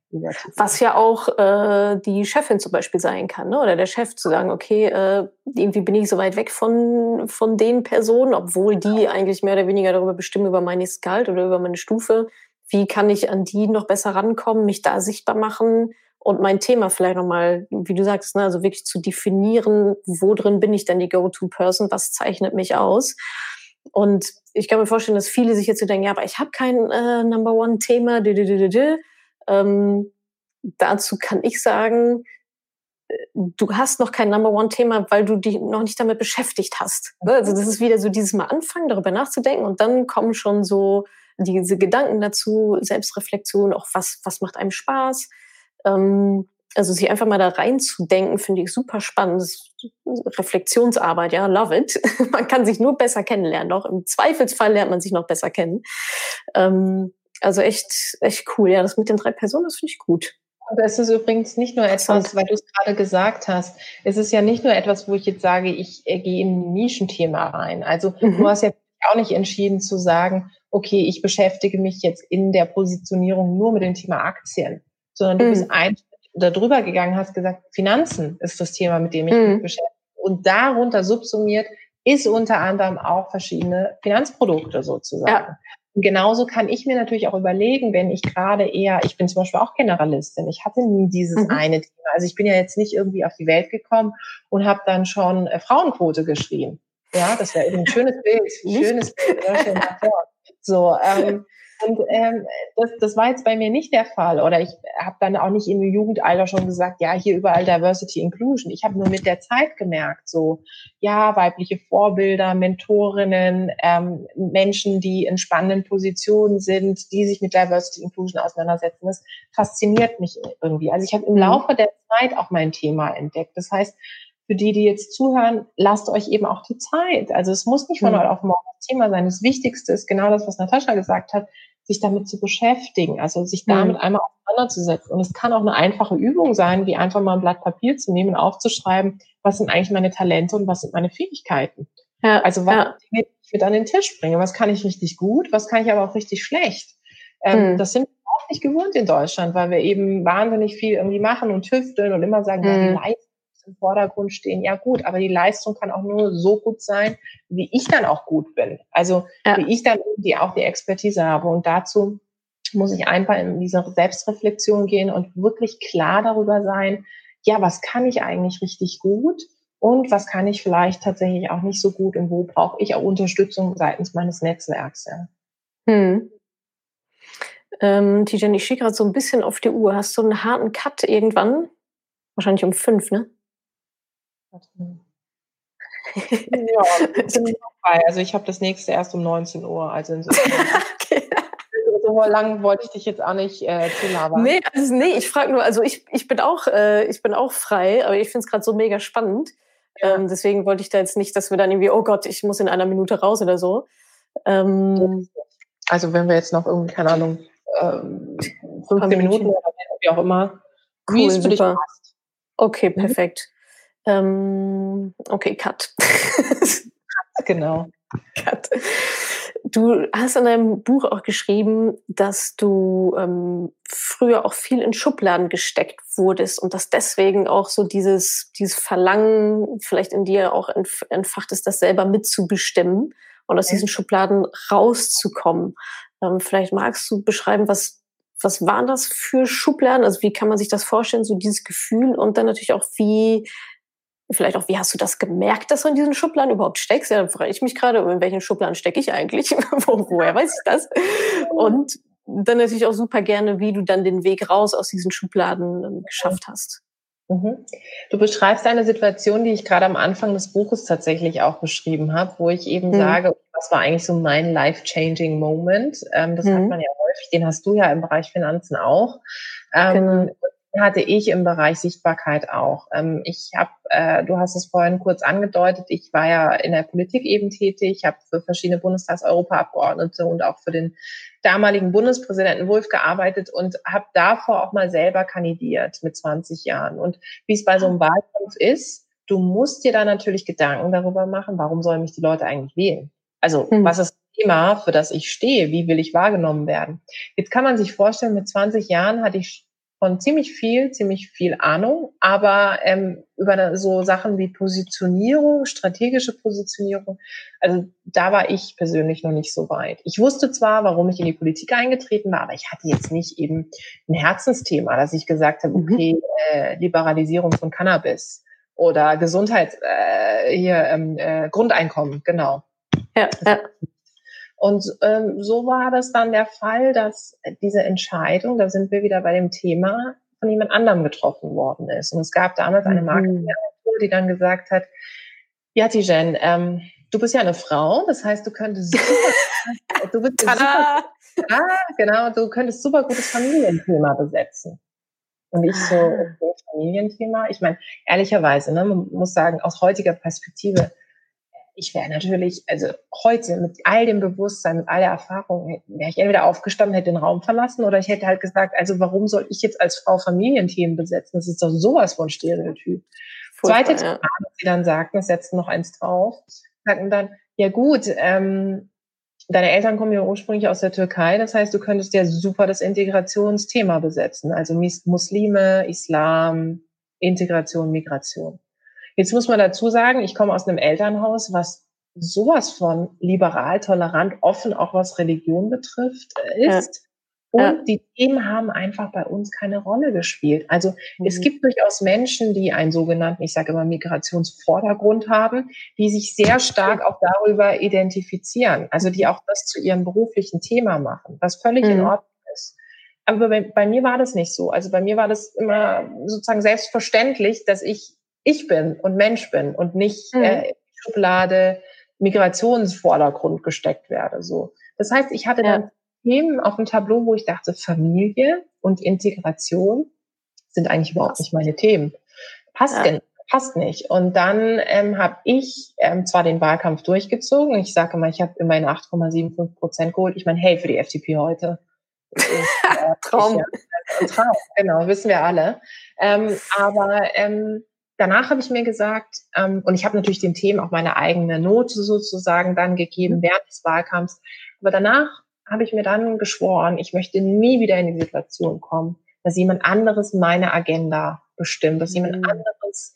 Was ja auch äh, die Chefin zum Beispiel sein kann, ne? oder der Chef zu sagen, okay, äh, irgendwie bin ich so weit weg von, von den Personen, obwohl die eigentlich mehr oder weniger darüber bestimmen, über mein Gehalt oder über meine Stufe. Wie kann ich an die noch besser rankommen, mich da sichtbar machen und mein Thema vielleicht nochmal, wie du sagst, ne, also wirklich zu definieren, wo drin bin ich denn die Go-To-Person, was zeichnet mich aus. Und ich kann mir vorstellen, dass viele sich jetzt so denken, ja, aber ich habe kein äh, Number One-Thema, ähm, dazu kann ich sagen, äh, du hast noch kein Number One-Thema, weil du dich noch nicht damit beschäftigt hast. Ne? Also das ist wieder so dieses Mal anfangen, darüber nachzudenken und dann kommen schon so diese Gedanken dazu, Selbstreflexion, auch was, was macht einem Spaß. Ähm, also sich einfach mal da reinzudenken, finde ich super spannend. Reflexionsarbeit, ja, love it. man kann sich nur besser kennenlernen. Auch im Zweifelsfall lernt man sich noch besser kennen. Ähm, also echt, echt cool. Ja, das mit den drei Personen, das finde ich gut. Und das ist übrigens nicht nur etwas, weil du es gerade gesagt hast, es ist ja nicht nur etwas, wo ich jetzt sage, ich äh, gehe in ein Nischenthema rein. Also mhm. du hast ja auch nicht entschieden zu sagen, okay, ich beschäftige mich jetzt in der Positionierung nur mit dem Thema Aktien, sondern du mhm. bist ein darüber gegangen, hast gesagt, Finanzen ist das Thema, mit dem ich mhm. mich beschäftige. Und darunter subsumiert ist unter anderem auch verschiedene Finanzprodukte sozusagen. Ja. Und genauso kann ich mir natürlich auch überlegen, wenn ich gerade eher, ich bin zum Beispiel auch Generalistin, ich hatte nie dieses mhm. eine Thema. Also ich bin ja jetzt nicht irgendwie auf die Welt gekommen und habe dann schon äh, Frauenquote geschrieben. Ja, das wäre ein schönes Bild, schönes Bild. So, ähm, und ähm, das, das war jetzt bei mir nicht der Fall. Oder ich habe dann auch nicht im Jugendalter schon gesagt, ja, hier überall Diversity Inclusion. Ich habe nur mit der Zeit gemerkt, so, ja, weibliche Vorbilder, Mentorinnen, ähm, Menschen, die in spannenden Positionen sind, die sich mit Diversity Inclusion auseinandersetzen. Das fasziniert mich irgendwie. Also ich habe im mhm. Laufe der Zeit auch mein Thema entdeckt. Das heißt, für die, die jetzt zuhören, lasst euch eben auch die Zeit. Also es muss nicht von mhm. heute auf morgen das Thema sein. Das Wichtigste ist genau das, was Natascha gesagt hat, sich damit zu beschäftigen, also sich damit mhm. einmal auseinanderzusetzen. Und es kann auch eine einfache Übung sein, wie einfach mal ein Blatt Papier zu nehmen und aufzuschreiben, was sind eigentlich meine Talente und was sind meine Fähigkeiten. Ja, also was ja. ich mit an den Tisch bringe. Was kann ich richtig gut, was kann ich aber auch richtig schlecht. Ähm, hm. Das sind wir auch nicht gewohnt in Deutschland, weil wir eben wahnsinnig viel irgendwie machen und tüfteln und immer sagen, hm. ja, die hm. Leistung im Vordergrund stehen. Ja gut, aber die Leistung kann auch nur so gut sein, wie ich dann auch gut bin. Also ja. wie ich dann irgendwie auch die Expertise habe. Und dazu muss ich einfach in diese Selbstreflexion gehen und wirklich klar darüber sein, ja, was kann ich eigentlich richtig gut und was kann ich vielleicht tatsächlich auch nicht so gut und wo brauche ich auch Unterstützung seitens meines Netzwerks. Ja. Hm. Ähm, Tijan, ich schicke gerade so ein bisschen auf die Uhr. Hast du einen harten Cut irgendwann? Wahrscheinlich um fünf, ne? Ja, also ich habe das nächste erst um 19 Uhr. Also insofern. okay so lang wollte ich dich jetzt auch nicht äh, zulabern. Nee, also, nee ich frage nur, also ich, ich bin auch, äh, ich bin auch frei, aber ich finde es gerade so mega spannend. Ja. Ähm, deswegen wollte ich da jetzt nicht, dass wir dann irgendwie, oh Gott, ich muss in einer Minute raus oder so. Ähm, also wenn wir jetzt noch irgendwie, keine Ahnung, ähm, 15 Minuten oder wie auch immer, cool, wie es für dich passt. Okay, mhm. perfekt. Mhm. okay, cut. genau. Cut. Du hast in deinem Buch auch geschrieben, dass du ähm, früher auch viel in Schubladen gesteckt wurdest und dass deswegen auch so dieses, dieses Verlangen vielleicht in dir auch entfacht ist, das selber mitzubestimmen und aus diesen Schubladen rauszukommen. Ähm, vielleicht magst du beschreiben, was, was waren das für Schubladen? Also wie kann man sich das vorstellen, so dieses Gefühl und dann natürlich auch, wie Vielleicht auch, wie hast du das gemerkt, dass du in diesen Schubladen überhaupt steckst? Ja, dann frage ich mich gerade, in welchen Schubladen stecke ich eigentlich? Wo, woher weiß ich das? Und dann natürlich auch super gerne, wie du dann den Weg raus aus diesen Schubladen ähm, geschafft hast. Mhm. Du beschreibst eine Situation, die ich gerade am Anfang des Buches tatsächlich auch beschrieben habe, wo ich eben mhm. sage, was war eigentlich so mein life-changing Moment? Ähm, das mhm. hat man ja häufig, den hast du ja im Bereich Finanzen auch. Ähm, genau hatte ich im Bereich Sichtbarkeit auch. Ähm, ich habe, äh, du hast es vorhin kurz angedeutet, ich war ja in der Politik eben tätig, habe für verschiedene Bundestags-Europaabgeordnete und auch für den damaligen Bundespräsidenten Wolf gearbeitet und habe davor auch mal selber kandidiert mit 20 Jahren. Und wie es bei so einem Wahlkampf ist, du musst dir da natürlich Gedanken darüber machen, warum sollen mich die Leute eigentlich wählen? Also hm. was ist das Thema, für das ich stehe? Wie will ich wahrgenommen werden? Jetzt kann man sich vorstellen, mit 20 Jahren hatte ich von ziemlich viel, ziemlich viel Ahnung, aber ähm, über so Sachen wie Positionierung, strategische Positionierung, also da war ich persönlich noch nicht so weit. Ich wusste zwar, warum ich in die Politik eingetreten war, aber ich hatte jetzt nicht eben ein Herzensthema, dass ich gesagt habe, mhm. okay, äh, Liberalisierung von Cannabis oder Gesundheit, äh, hier ähm, äh, Grundeinkommen, genau. Ja, ja. Und ähm, so war das dann der Fall, dass diese Entscheidung, da sind wir wieder bei dem Thema, von jemand anderem getroffen worden ist. Und es gab damals eine mhm. Marketingagentur, die dann gesagt hat, ja, Tijen, ähm, du bist ja eine Frau, das heißt, du könntest super, du bist super, ja, genau, du könntest super gutes Familienthema besetzen. Und ich so, ah. okay, Familienthema. Ich meine, ehrlicherweise, ne, man muss sagen, aus heutiger Perspektive, ich wäre natürlich, also heute mit all dem Bewusstsein, mit all der Erfahrung, wäre ich entweder aufgestanden, hätte den Raum verlassen oder ich hätte halt gesagt, also warum soll ich jetzt als Frau Familienthemen besetzen? Das ist doch sowas von Stereotyp. Furchtbar, Zweite Thema, ja. was sie dann sagten, es setzten noch eins drauf, sagten dann, ja gut, ähm, deine Eltern kommen ja ursprünglich aus der Türkei, das heißt, du könntest ja super das Integrationsthema besetzen, also Muslime, Islam, Integration, Migration. Jetzt muss man dazu sagen, ich komme aus einem Elternhaus, was sowas von liberal, tolerant, offen, auch was Religion betrifft, äh, ist. Ja. Und ja. die Themen haben einfach bei uns keine Rolle gespielt. Also mhm. es gibt durchaus Menschen, die einen sogenannten, ich sage immer, Migrationsvordergrund haben, die sich sehr stark auch darüber identifizieren. Also die auch das zu ihrem beruflichen Thema machen, was völlig mhm. in Ordnung ist. Aber bei, bei, mir war das nicht so. Also bei mir war das immer sozusagen selbstverständlich, dass ich ich bin und Mensch bin und nicht mhm. äh, in die Schublade Migrationsvordergrund gesteckt werde. So. Das heißt, ich hatte ja. dann Themen auf dem Tableau, wo ich dachte, Familie und Integration sind eigentlich überhaupt nicht meine Themen. Passt, ja. passt nicht. Und dann ähm, habe ich ähm, zwar den Wahlkampf durchgezogen. Ich sage mal, ich habe immerhin 8,75 Prozent geholt. Ich meine, hey, für die FDP heute. Ist, äh, Traum. Ich, ja, Traum, genau, wissen wir alle. Ähm, aber ähm, danach habe ich mir gesagt, ähm, und ich habe natürlich den Themen auch meine eigene Note sozusagen dann gegeben mhm. während des Wahlkampfs, aber danach habe ich mir dann geschworen, ich möchte nie wieder in die Situation kommen, dass jemand anderes meine Agenda bestimmt, dass jemand mhm. anderes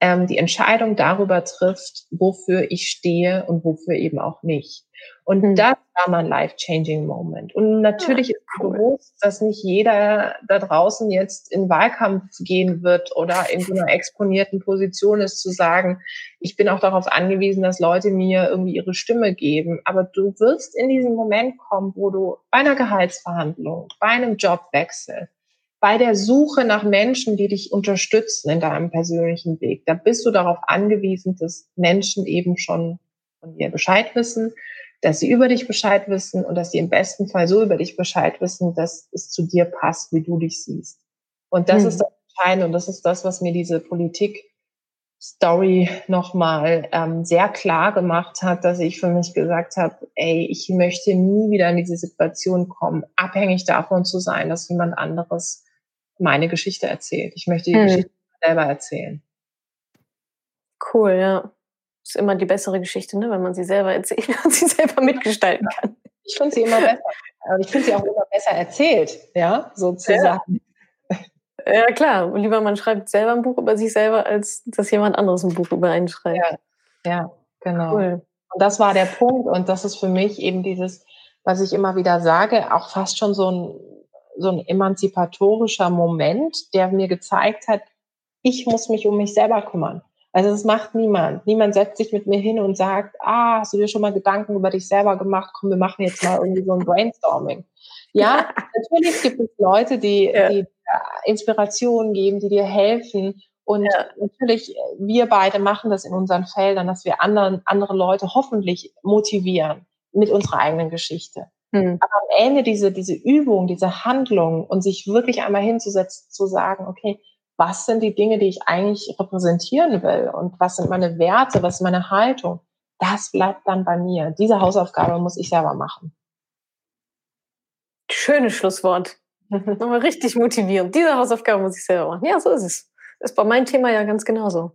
ähm, die Entscheidung darüber trifft, wofür ich stehe und wofür eben auch nicht. Und mhm. das war mein life-changing Moment. Und natürlich ja, ist cool. bewusst, dass nicht jeder da draußen jetzt in Wahlkampf gehen wird oder in so einer exponierten Position ist, zu sagen, ich bin auch darauf angewiesen, dass Leute mir irgendwie ihre Stimme geben. Aber du wirst in diesen Moment kommen, wo du bei einer Gehaltsverhandlung, bei einem Jobwechsel, bei der Suche nach Menschen, die dich unterstützen in deinem persönlichen Weg, da bist du darauf angewiesen, dass Menschen eben schon von dir Bescheid wissen, dass sie über dich Bescheid wissen und dass sie im besten Fall so über dich Bescheid wissen, dass es zu dir passt, wie du dich siehst. Und das mhm. ist das Entscheidende und das ist das, was mir diese Politik Story nochmal ähm, sehr klar gemacht hat, dass ich für mich gesagt habe, ey, ich möchte nie wieder in diese Situation kommen, abhängig davon zu sein, dass jemand anderes meine Geschichte erzählt. Ich möchte die hm. Geschichte selber erzählen. Cool, ja. Ist immer die bessere Geschichte, ne? wenn man sie selber erzählt und sie selber mitgestalten kann. Ich finde sie immer besser. Aber ich finde sie auch immer besser erzählt, ja, sozusagen. Ja. ja, klar. Lieber man schreibt selber ein Buch über sich selber, als dass jemand anderes ein Buch über einen schreibt. Ja, ja genau. Cool. Und das war der Punkt. Und das ist für mich eben dieses, was ich immer wieder sage, auch fast schon so ein so ein emanzipatorischer Moment, der mir gezeigt hat, ich muss mich um mich selber kümmern. Also das macht niemand. Niemand setzt sich mit mir hin und sagt, ah, hast du dir schon mal Gedanken über dich selber gemacht? Komm, wir machen jetzt mal irgendwie so ein Brainstorming. Ja, natürlich gibt es Leute, die, ja. die Inspiration geben, die dir helfen. Und ja. natürlich, wir beide machen das in unseren Feldern, dass wir anderen, andere Leute hoffentlich motivieren mit unserer eigenen Geschichte. Hm. Aber am Ende diese, diese Übung, diese Handlung und sich wirklich einmal hinzusetzen, zu sagen, okay, was sind die Dinge, die ich eigentlich repräsentieren will und was sind meine Werte, was ist meine Haltung, das bleibt dann bei mir. Diese Hausaufgabe muss ich selber machen. Schönes Schlusswort. Nochmal richtig motivierend. Diese Hausaufgabe muss ich selber machen. Ja, so ist es. Das ist bei meinem Thema ja ganz genauso.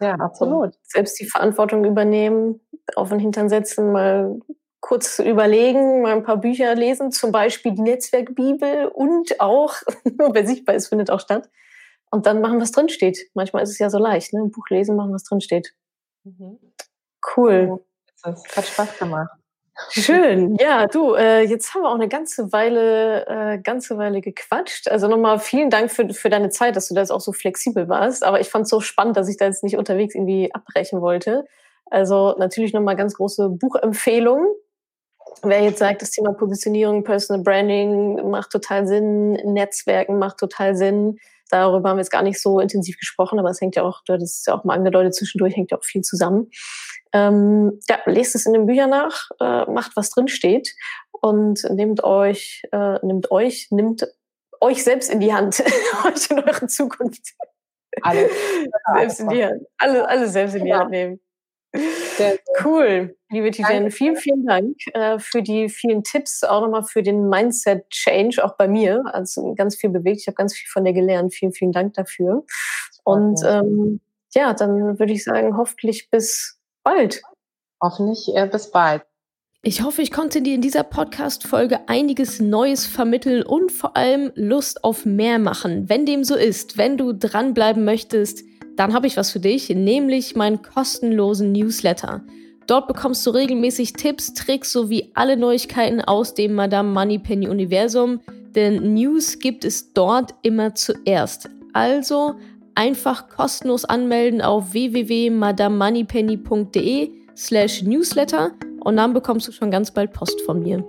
Ja, absolut. Selbst die Verantwortung übernehmen, auf den Hintern setzen, mal kurz überlegen, mal ein paar Bücher lesen, zum Beispiel die Netzwerkbibel und auch, nur wer sichtbar ist, findet auch statt. Und dann machen, was drinsteht. Manchmal ist es ja so leicht, ne? Ein Buch lesen, machen, was drinsteht. Mhm. Cool. Das hat Spaß gemacht. Schön, ja, du, äh, jetzt haben wir auch eine ganze Weile, äh, ganze Weile gequatscht. Also nochmal vielen Dank für, für deine Zeit, dass du da jetzt auch so flexibel warst. Aber ich fand es so spannend, dass ich da jetzt nicht unterwegs irgendwie abbrechen wollte. Also natürlich nochmal ganz große Buchempfehlung. Wer jetzt sagt, das Thema Positionierung, Personal Branding macht total Sinn, Netzwerken macht total Sinn. Darüber haben wir jetzt gar nicht so intensiv gesprochen, aber es hängt ja auch, das ist ja auch mal angedeutet, zwischendurch hängt ja auch viel zusammen. Ähm, ja, lest es in den Büchern nach, äh, macht, was drin steht und nehmt euch, äh, nimmt euch, nimmt euch selbst in die Hand, euch in eure Zukunft. Alle. selbst in die Hand. Alle, alle selbst in die Hand nehmen. Sehr, cool, liebe Tijan. Vielen, vielen Dank äh, für die vielen Tipps, auch nochmal für den Mindset-Change, auch bei mir. Also ganz viel bewegt. Ich habe ganz viel von dir gelernt. Vielen, vielen Dank dafür. Und ähm, ja, dann würde ich sagen, hoffentlich bis bald. Hoffentlich äh, bis bald. Ich hoffe, ich konnte dir in dieser Podcast-Folge einiges Neues vermitteln und vor allem Lust auf mehr machen. Wenn dem so ist, wenn du dranbleiben möchtest, dann habe ich was für dich, nämlich meinen kostenlosen Newsletter. Dort bekommst du regelmäßig Tipps, Tricks sowie alle Neuigkeiten aus dem Madame Moneypenny Universum, denn News gibt es dort immer zuerst. Also einfach kostenlos anmelden auf www.madamemoneypenny.de slash newsletter und dann bekommst du schon ganz bald Post von mir.